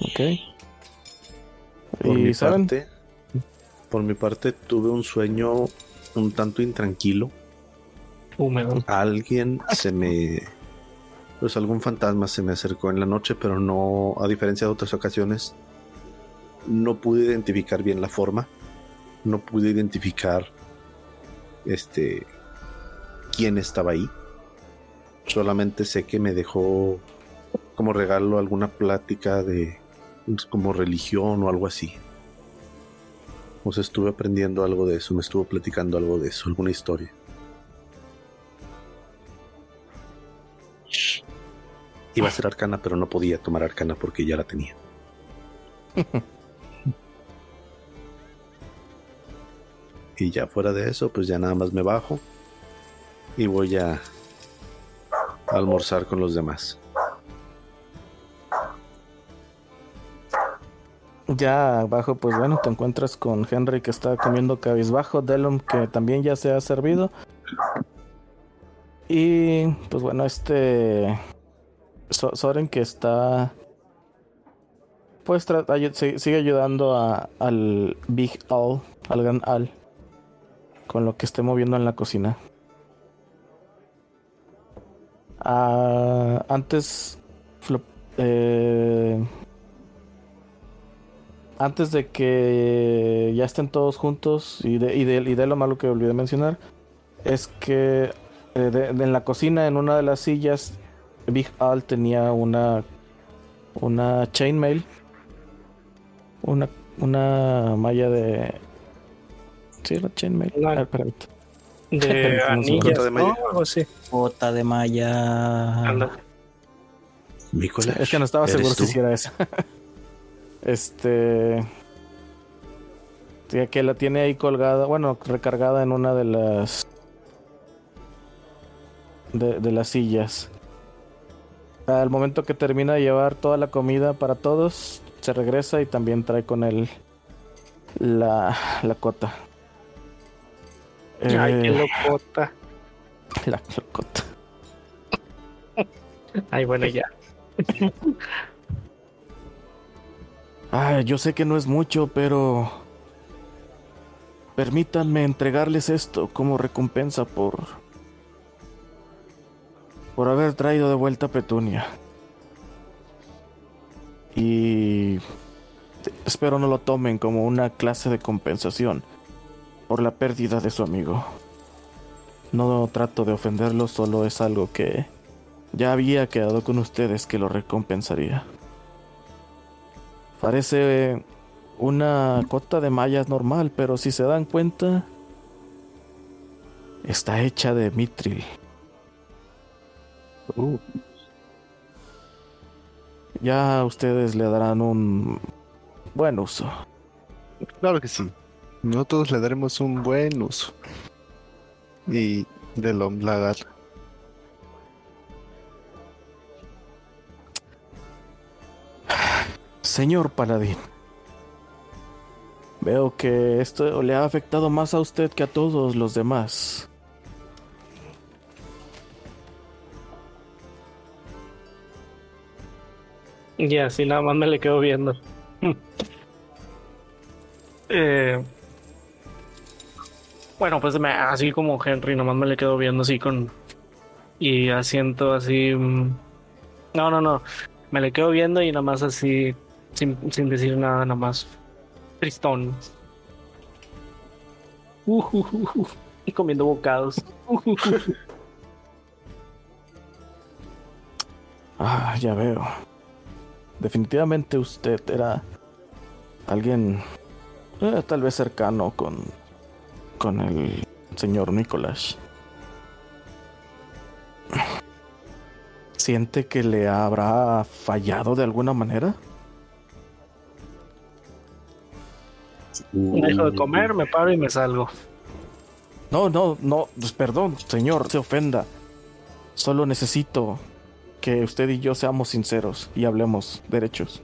Ok. Por y mi saben, parte, por mi parte tuve un sueño un tanto intranquilo. Húmedo. Alguien se me pues algún fantasma se me acercó en la noche, pero no a diferencia de otras ocasiones no pude identificar bien la forma. No pude identificar este quién estaba ahí. Solamente sé que me dejó como regalo alguna plática de como religión o algo así. O sea, estuve aprendiendo algo de eso, me estuvo platicando algo de eso, alguna historia. Iba a ser arcana, pero no podía tomar arcana porque ya la tenía. y ya fuera de eso, pues ya nada más me bajo y voy a almorzar con los demás. ya abajo, pues bueno, te encuentras con Henry que está comiendo cabizbajo, Delum que también ya se ha servido. Y pues bueno, este So- Soren que está pues sigue ayudando a, al Big Al, al gran Al, con lo que esté moviendo en la cocina. Ah, antes, eh, antes de que ya estén todos juntos y de, y de, y de lo malo que olvidé mencionar, es que eh, en la cocina, en una de las sillas, Big Al tenía una una chainmail, una una malla de sí, la chainmail. Una- Ah. De anillas, de ¿no? malla. Así. Bota de malla. Anda. Es que no estaba ¿eres seguro tú? si sí era esa. este. sí, que la tiene ahí colgada, bueno, recargada en una de las. De, de las sillas. Al momento que termina de llevar toda la comida para todos, se regresa y también trae con él la, la cota. Ay, qué Eh, locota. la cota. Ay, bueno, ya. Ah, yo sé que no es mucho, pero permítanme entregarles esto como recompensa por por haber traído de vuelta a Petunia. Y espero no lo tomen como una clase de compensación por la pérdida de su amigo. No trato de ofenderlo, solo es algo que ya había quedado con ustedes que lo recompensaría. Parece una cota de mallas normal, pero si se dan cuenta, está hecha de mitril. Ya ustedes le darán un buen uso. Claro que sí. Nosotros le daremos un buen uso. Y de lo lagar. Señor Paladín, veo que esto le ha afectado más a usted que a todos los demás. Y así nada más me le quedo viendo. Bueno, pues me- así como Henry, nomás me le quedo viendo así con... Y asiento así... mm, No, no, no. Me le quedo viendo y nada más así, sin, sin decir nada, nada más. Tristón. Uh, uh, uh, uh, y comiendo bocados. Uh, uh, uh. Ah, ya veo. Definitivamente usted era alguien eh, tal vez cercano con con el señor Nicolás. ¿Siente que le habrá fallado de alguna manera? Dejo de comer, me paro y me salgo. No, no, no, pues perdón, señor, no se ofenda. Solo necesito que usted y yo seamos sinceros y hablemos derechos.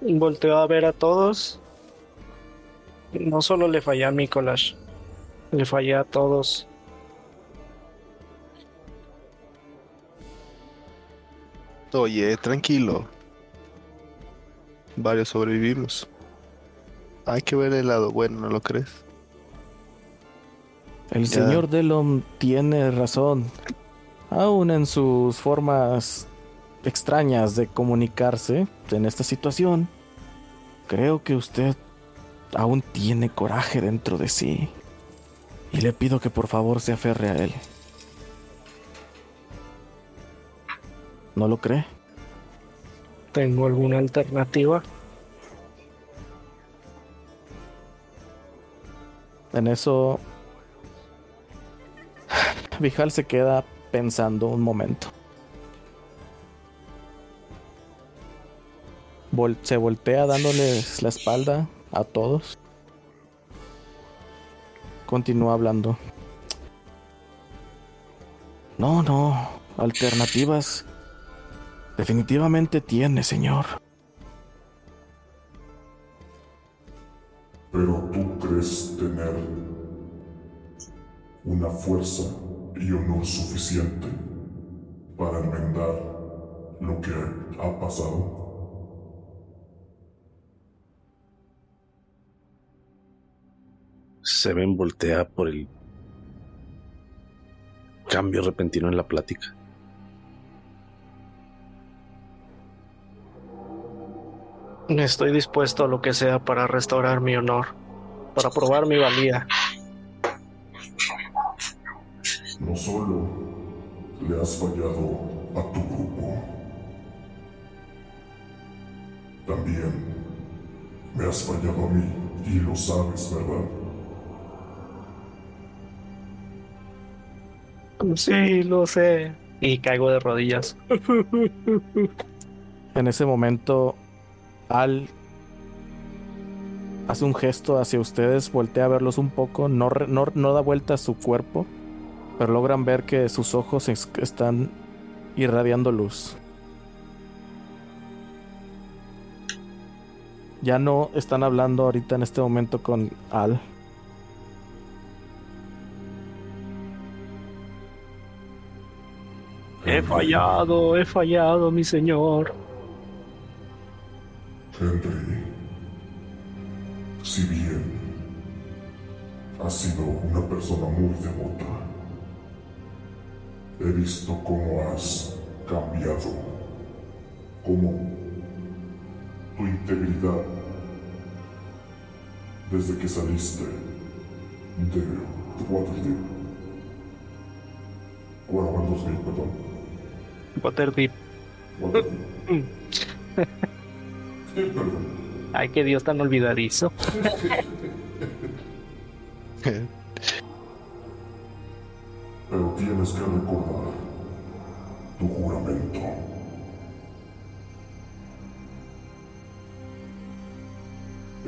Volteo a ver a todos. No solo le fallé a Nicolás, le fallé a todos. Oye, tranquilo. Varios sobrevivimos. Hay que ver el lado bueno, ¿no lo crees? El Ya. señor Delon tiene razón. Aún en sus formas extrañas de comunicarse en esta situación, creo que usted aún tiene coraje dentro de sí. Y le pido que por favor se aferre a él. ¿No lo cree? ¿Tengo alguna alternativa? En eso, Vijal se queda pensando un momento. Vol- se voltea dándoles la espalda a todos. Continúa hablando. No, no, alternativas. Definitivamente tiene, señor. Pero tú crees tener una fuerza y honor suficiente para enmendar lo que ha pasado. Se ven voltea por el cambio repentino en la plática. Estoy dispuesto a lo que sea para restaurar mi honor, para probar mi valía. No solo le has fallado a tu grupo, también me has fallado a mí. Y lo sabes, ¿verdad? Sí, lo sé. Y caigo de rodillas. En ese momento, Al hace un gesto hacia ustedes, voltea a verlos un poco, no, re- no, no da vuelta a su cuerpo, pero logran ver que sus ojos es- están irradiando luz. Ya no están hablando ahorita en este momento con Al. He fallado, he fallado, mi señor. Henry, si bien has sido una persona muy devota, he visto cómo has cambiado, cómo tu integridad desde que saliste de Waterdeep. Bueno, Baldur's Gate, perdón. Waterdeep. Ay, qué Dios tan olvidadizo. Pero tienes que recordar tu juramento.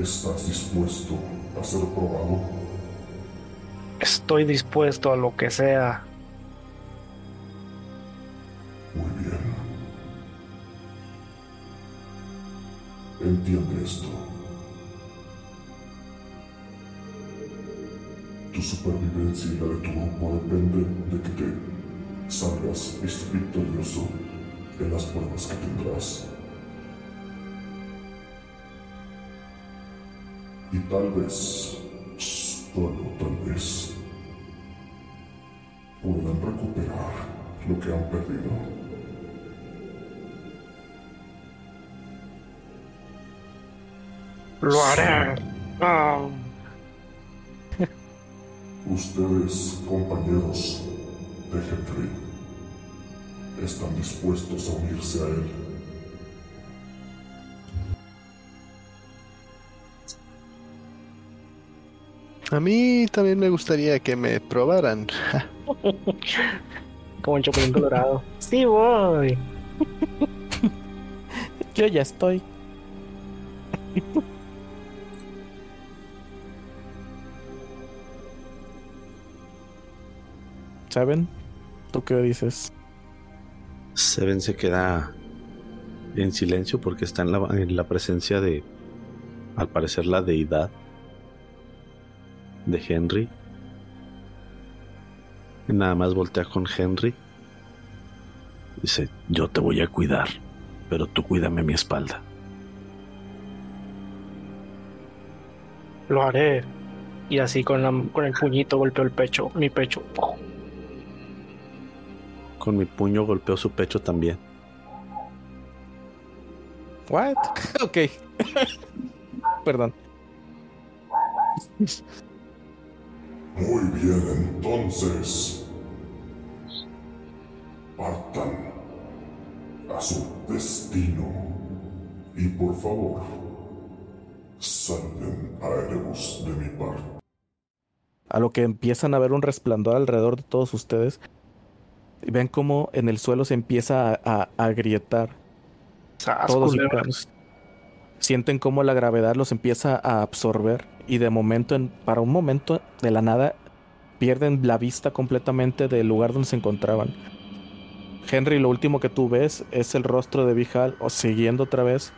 ¿Estás dispuesto a ser probado? Estoy dispuesto a lo que sea. Entiende esto. Tu supervivencia y la de tu grupo dependen de que te salgas victorioso en las pruebas que tendrás. Y tal vez, solo tal vez, puedan recuperar lo que han perdido. Lo haré. Ah, Ustedes, compañeros de Henry, están dispuestos a unirse a él. A mí también me gustaría que me probaran. como un chapulín colorado. Sí, voy. Yo ya estoy. ¿Saben? ¿Tú qué dices? Seven se queda en silencio porque está en la, en la presencia de, al parecer, la deidad de Henry. Nada más voltea con Henry. Dice, yo te voy a cuidar, pero tú cuídame mi espalda. Lo haré. Y así con, la, con el puñito golpeó el pecho, mi pecho. Con mi puño golpeó su pecho también. What? ok. Perdón. Muy bien, entonces. Partan a su destino. Y por favor, salven a Erebus de mi parte. A lo que empiezan a ver un resplandor alrededor de todos ustedes. Y ven cómo en el suelo se empieza a, a- a agrietar. Todos. Sienten cómo la gravedad los empieza a absorber y de momento, en- para un momento de la nada, pierden la vista completamente del lugar donde se encontraban. Henry, lo último que tú ves es el rostro de Vijal o siguiendo otra vez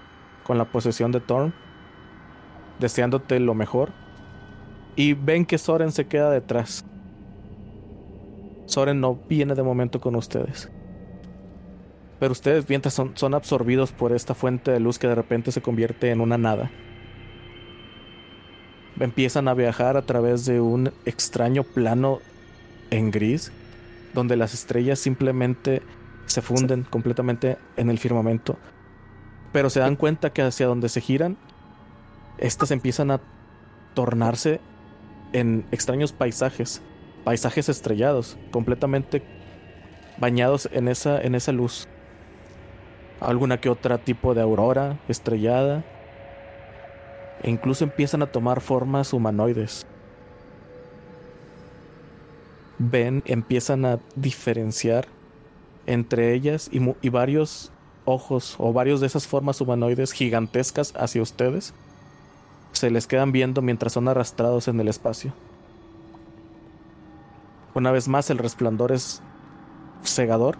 con la posesión de Thorn, deseándote lo mejor. Y ven que Soren se queda detrás. Soren no viene de momento con ustedes. Pero ustedes mientras son, son absorbidos por esta fuente de luz que de repente se convierte en una nada. Empiezan a viajar a través de un extraño plano en gris, donde las estrellas simplemente se funden completamente en el firmamento. Pero se dan cuenta que hacia donde se giran, estas empiezan a tornarse en extraños paisajes, paisajes estrellados, completamente bañados en esa, en esa luz alguna que otra tipo de aurora estrellada. e incluso empiezan a tomar formas humanoides. Ven, empiezan a diferenciar entre ellas y, y varios ojos o varios de esas formas humanoides gigantescas hacia ustedes se les quedan viendo mientras son arrastrados en el espacio. Una vez más el resplandor es cegador.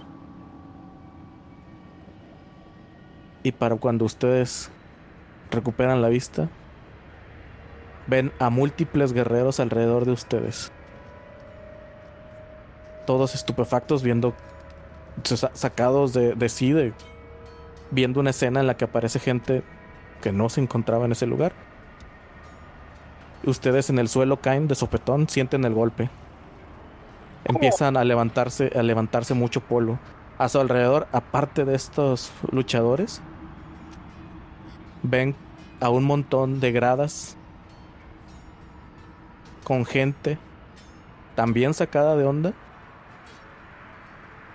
Y para cuando ustedes recuperan la vista, ven a múltiples guerreros alrededor de ustedes. Todos estupefactos viendo, sa- sacados de, de sí, de- viendo una escena en la que aparece gente que no se encontraba en ese lugar. Ustedes en el suelo caen de sopetón, sienten el golpe. Empiezan a levantarse, a levantarse mucho polvo. A su alrededor, aparte de estos luchadores, ven a un montón de gradas con gente también sacada de onda,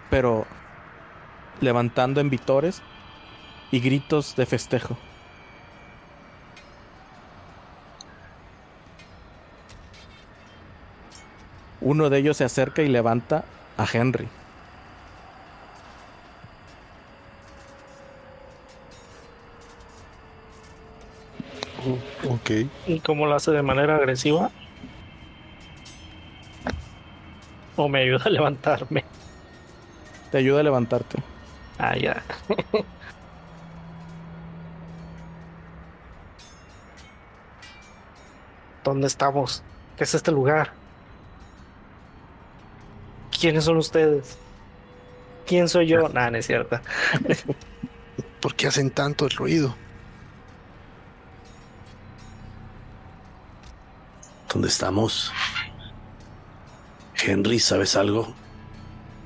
pero levantando en vitores y gritos de festejo. Uno de ellos se acerca y levanta a Henry. Ok. ¿Y cómo lo hace de manera agresiva? ¿O me ayuda a levantarme? Te ayuda a levantarte. Ah, ya. ¿Dónde estamos? ¿Qué es este lugar? ¿Quiénes son ustedes? ¿Quién soy yo? Nah, no es cierto. ¿Por qué hacen tanto ruido? ¿Dónde estamos? Henry, ¿sabes algo?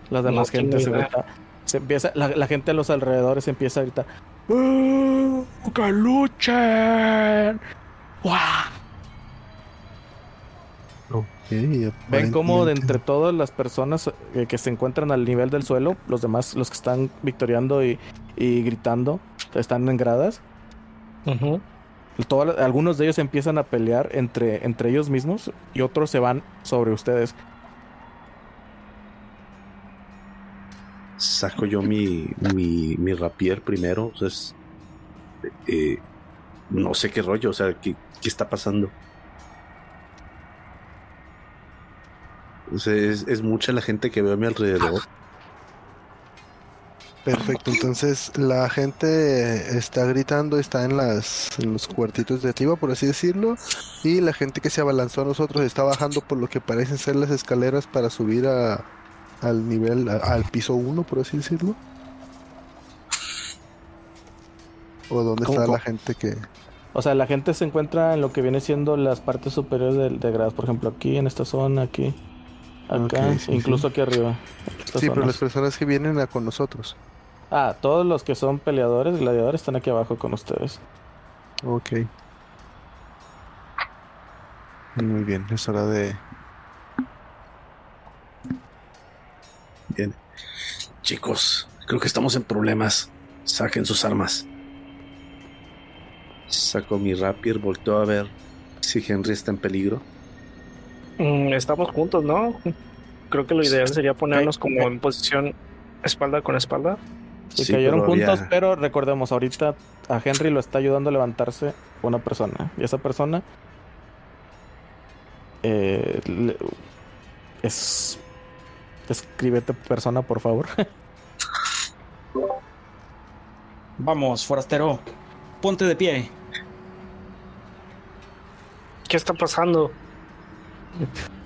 Las demás No gente se grita. Se empieza, la, la gente a los alrededores empieza a gritar. "¡Ah, ¡Que luchen! ¡Guau!". Ven cómo de entre todas las personas eh, que se encuentran al nivel del suelo, los demás, los que están victoriando y, y gritando, están en gradas. Las- algunos de ellos empiezan a pelear entre, entre ellos mismos y otros se van sobre ustedes. Saco yo mi, mi, mi rapier primero. Entonces, eh, no sé qué rollo, o sea, ¿qué, qué está pasando? O sea, es, es mucha la gente que veo a mi alrededor. Perfecto, entonces la gente está gritando, está en las en los cuartitos de arriba, por así decirlo, y la gente que se abalanzó a nosotros está bajando por lo que parecen ser las escaleras para subir a, al nivel, a- al piso 1, por así decirlo. ¿O dónde ¿Cómo, está cómo? la gente que...? O sea, la gente se encuentra en lo que viene siendo las partes superiores de, de gradas. Por ejemplo, aquí, en esta zona, aquí, acá, sí, incluso aquí arriba. Sí, pero las personas que vienen a con nosotros. Ah, todos los que son peleadores, gladiadores, están aquí abajo con ustedes. Ok. Muy bien, es hora de... Bien. Chicos, creo que estamos en problemas. Saquen sus armas. Saco mi rapier, volteo a ver si Henry está en peligro. Mm, Estamos juntos, ¿no? Creo que lo ideal sería ponernos como en posición espalda con espalda. Sí, cayeron pero juntos, había- pero recordemos, ahorita a Henry lo está ayudando a levantarse una persona. Y esa persona eh, le- es... Escríbete persona, por favor. Vamos, forastero. Ponte de pie. ¿Qué está pasando?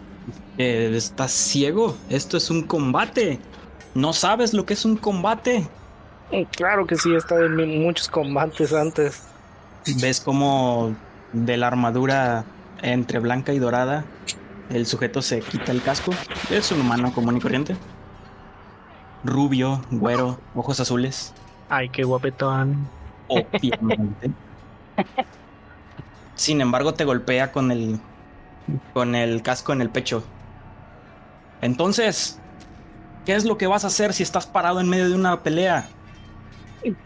Eh, ¿Estás ciego? Esto es un combate. ¿No sabes lo que es un combate? Mm, Claro que sí, he estado en muchos combates antes. ¿Ves cómo de la armadura entre blanca y dorada el sujeto se quita el casco? Es un humano común y corriente. Rubio, güero, ojos azules. Ay, qué guapetón. Obviamente. Sin embargo, te golpea con el con el casco en el pecho. Entonces, ¿qué es lo que vas a hacer si estás parado en medio de una pelea?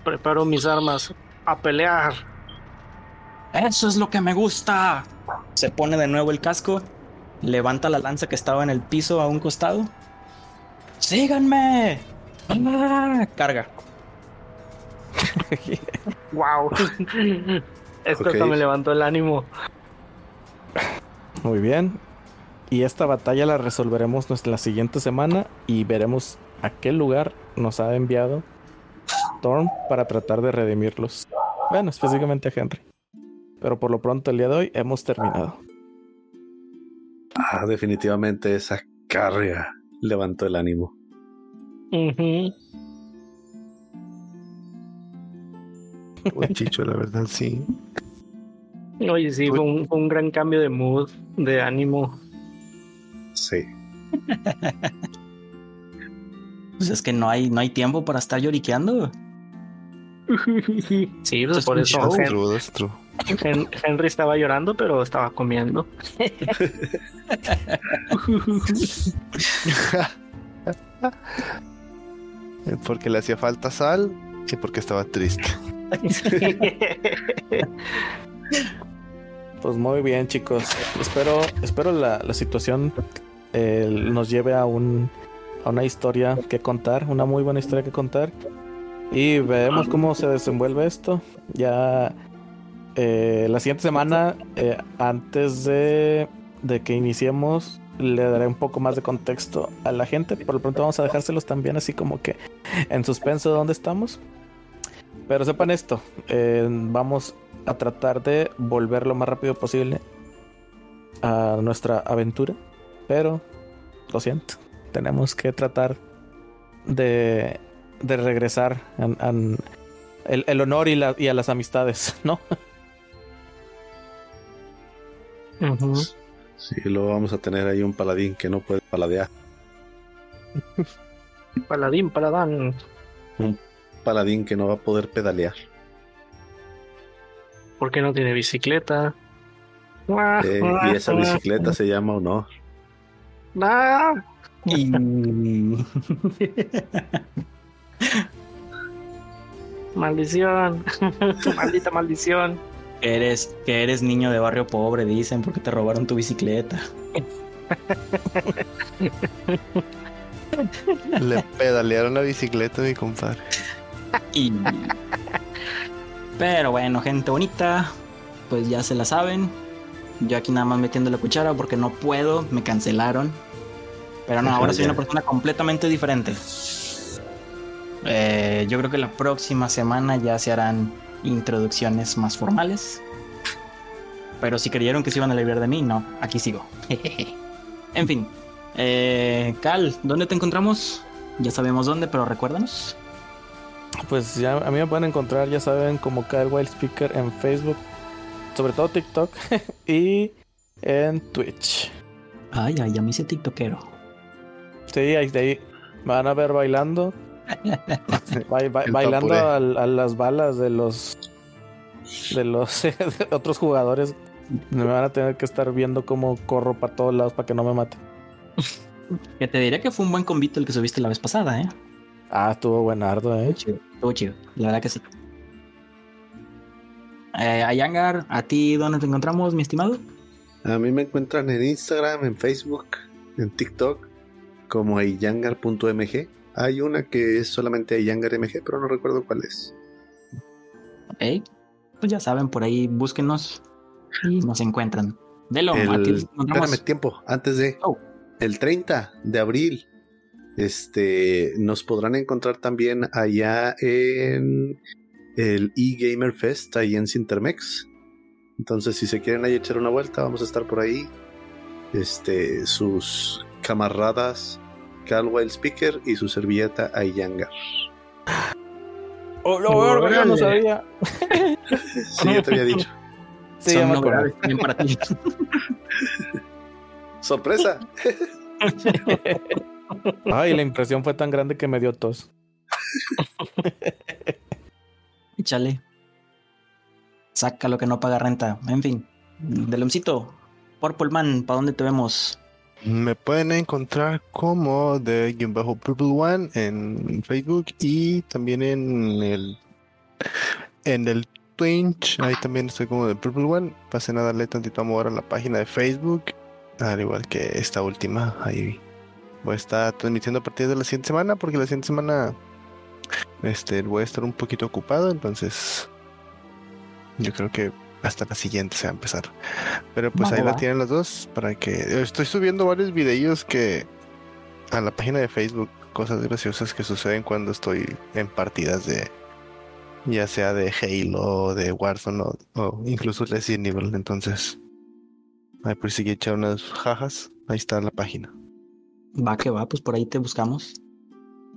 Preparo mis armas a pelear. Eso es lo que me gusta. Se pone de nuevo el casco, levanta la lanza que estaba en el piso a un costado. ¡Síganme! ¡Ah! Carga. Wow. Esto me levantó el ánimo. Muy bien. Y esta batalla la resolveremos la siguiente semana y veremos a qué lugar nos ha enviado Storm para tratar de redimirlos. Bueno, específicamente a Henry. Pero por lo pronto el día de hoy hemos terminado. Ah, definitivamente esa carga levantó el ánimo. Ujú. Buen chicho, la verdad, sí. Oye, sí, fue un, fue un gran cambio de mood, de ánimo. Sí. Pues es que no hay, no hay tiempo para estar lloriqueando. Sí, pues es por eso show. Hen- True, that's true. Hen- Henry estaba llorando, pero estaba comiendo. Porque le hacía falta sal y porque estaba triste. Pues muy bien, chicos. Espero, espero la, la situación eh, nos lleve a un a una historia que contar, una muy buena historia que contar. Y veremos cómo se desenvuelve esto. Ya eh, la siguiente semana, eh, antes de, de que iniciemos, le daré un poco más de contexto a la gente. Por lo pronto vamos a dejárselos también así como que en suspenso de dónde estamos. Pero sepan esto, eh, vamos a tratar de volver lo más rápido posible a nuestra aventura. Pero, lo siento, tenemos que tratar de, de regresar an- an- el, el honor y, la- y a las amistades, ¿no? Sí, luego vamos a tener ahí un paladín que no puede paladear. Paladín, paladán. Un paladín que no va a poder pedalear. ¿Por qué no tiene bicicleta? Eh, y esa bicicleta se llama honor. Ah, Y... maldición. Maldita maldición. que eres, que eres niño de barrio pobre, dicen, porque te robaron tu bicicleta. Le pedalearon la bicicleta a mi compadre. Y... Pero bueno, gente bonita, pues ya se la saben. Yo aquí nada más metiendo la cuchara porque no puedo, me cancelaron. Pero no, ahora soy una persona completamente diferente. Eh, yo creo que la próxima semana ya se harán introducciones más formales. Pero si creyeron que se iban a librar de mí, no, aquí sigo. en fin, eh, Cal, ¿dónde te encontramos? Ya sabemos dónde, pero recuérdanos. Pues ya a mí me pueden encontrar, ya saben, como Kyle Wild Speaker en Facebook, sobre todo TikTok y en Twitch. Ay, ay, ya me hice tiktokero. Sí, ahí, de ahí me van a ver bailando, ba- ba- El bailando al- a, las balas de los de los de otros jugadores. Me van a tener que estar viendo cómo corro para todos lados para que no me mate. Que te diría que fue un buen convito el que subiste la vez pasada, ¿eh? Ah, estuvo buenardo, eh. Estuvo chido, estuvo chido, la verdad que sí. Eh, a Yangar, ¿a ti dónde te encontramos, mi estimado? A mí me encuentran en Instagram, en Facebook, en TikTok, como ayangar.mg. Hay una que es solamente ayangar.mg, pero no recuerdo cuál es. Ok, pues ya saben, por ahí búsquenos y nos encuentran. Delo, El- ¿a ti te encontramos? espérame tiempo, antes de Oh. el 30 de abril. Este nos podrán encontrar también allá en el eGamer Fest, ahí en Cintermex. Entonces, si se quieren ahí echar una vuelta, vamos a estar por ahí. Este, sus camaradas Cal Wild Speaker y su servilleta Ayangar. Oh, verga, yo no sabía. Sí, ya te había dicho. Sí, Son novedades también para ti. ¡Sorpresa! Ay, la impresión fue tan grande que me dio tos. Échale. Saca lo que no paga renta. En fin. Delomcito, Purple Man, ¿para dónde te vemos? Me pueden encontrar como de guion bajo Purple One en Facebook y también en el en el Twitch, ahí también estoy como de Purple One. Pasen a darle tantito amor a la página de Facebook, al igual que esta última. Ahí voy a estar transmitiendo a partir de la siguiente semana, porque la siguiente semana este, voy a estar un poquito ocupado, entonces yo creo que hasta la siguiente se va a empezar. Pero pues ahí va, la tienen las dos para que estoy subiendo varios videillos que a la página de Facebook, cosas graciosas que suceden cuando estoy en partidas de ya sea de Halo, de Warzone o, o incluso Resident Evil. Entonces, ahí por si echar unas jajas, ahí está la página. Va que va, pues por ahí te buscamos.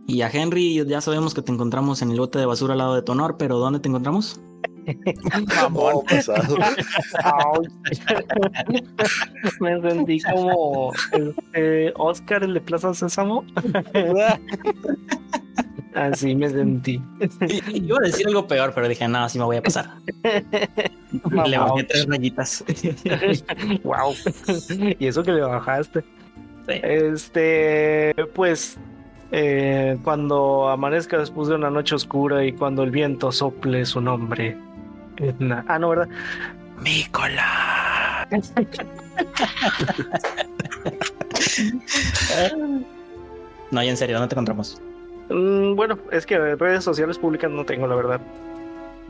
Y a Henry ya sabemos que te encontramos en el bote de basura al lado de tu honor, pero ¿dónde te encontramos? Oh. Me sentí como este, Oscar, el de Plaza Sésamo. Así me sentí. Iba a decir algo peor, pero dije, no, así me voy a pasar. Le bajé tres rayitas. wow. y eso que le bajaste. Sí. Este, pues, eh, cuando amanezca después de una noche oscura y cuando el viento sople su nombre. Edna. Ah, no, ¿verdad? Mícola. No, y en serio, ¿dónde te encontramos? Mm, bueno, es que redes sociales públicas no tengo, la verdad.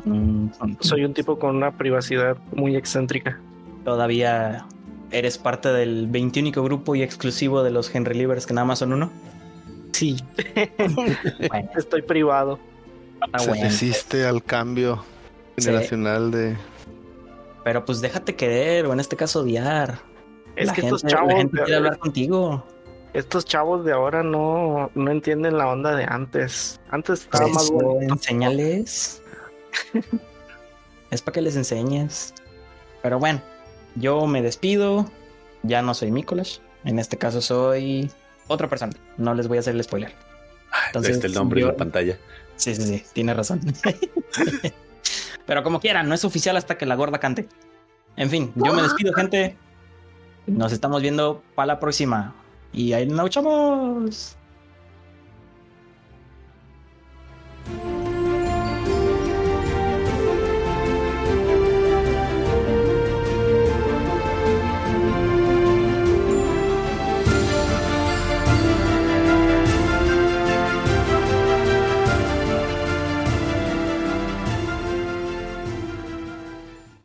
Mm, Soy un tipo con una privacidad muy excéntrica. Todavía eres parte del 21 grupo y exclusivo de los Henry Livers que nada más son uno. Sí, Bueno, estoy privado. Se bueno. resiste al cambio Sí. generacional de Pero pues déjate querer, o en este caso odiar. Es La que estos chavos, La gente de- quiere hablar contigo. estos chavos de ahora no, no entienden la onda de antes. Antes estaba Por más eso, bonito. enséñales. es para que les enseñes. Pero bueno, yo me despido. Ya no soy Mikolash. En este caso soy otra persona. No les voy a hacer el spoiler. Entonces, Este el nombre yo- en la pantalla. Sí, sí, sí, tiene razón. Pero como quieran, no es oficial hasta que la gorda cante. En fin, yo me despido, gente. Nos estamos viendo para la próxima. Y ahí nos echamos.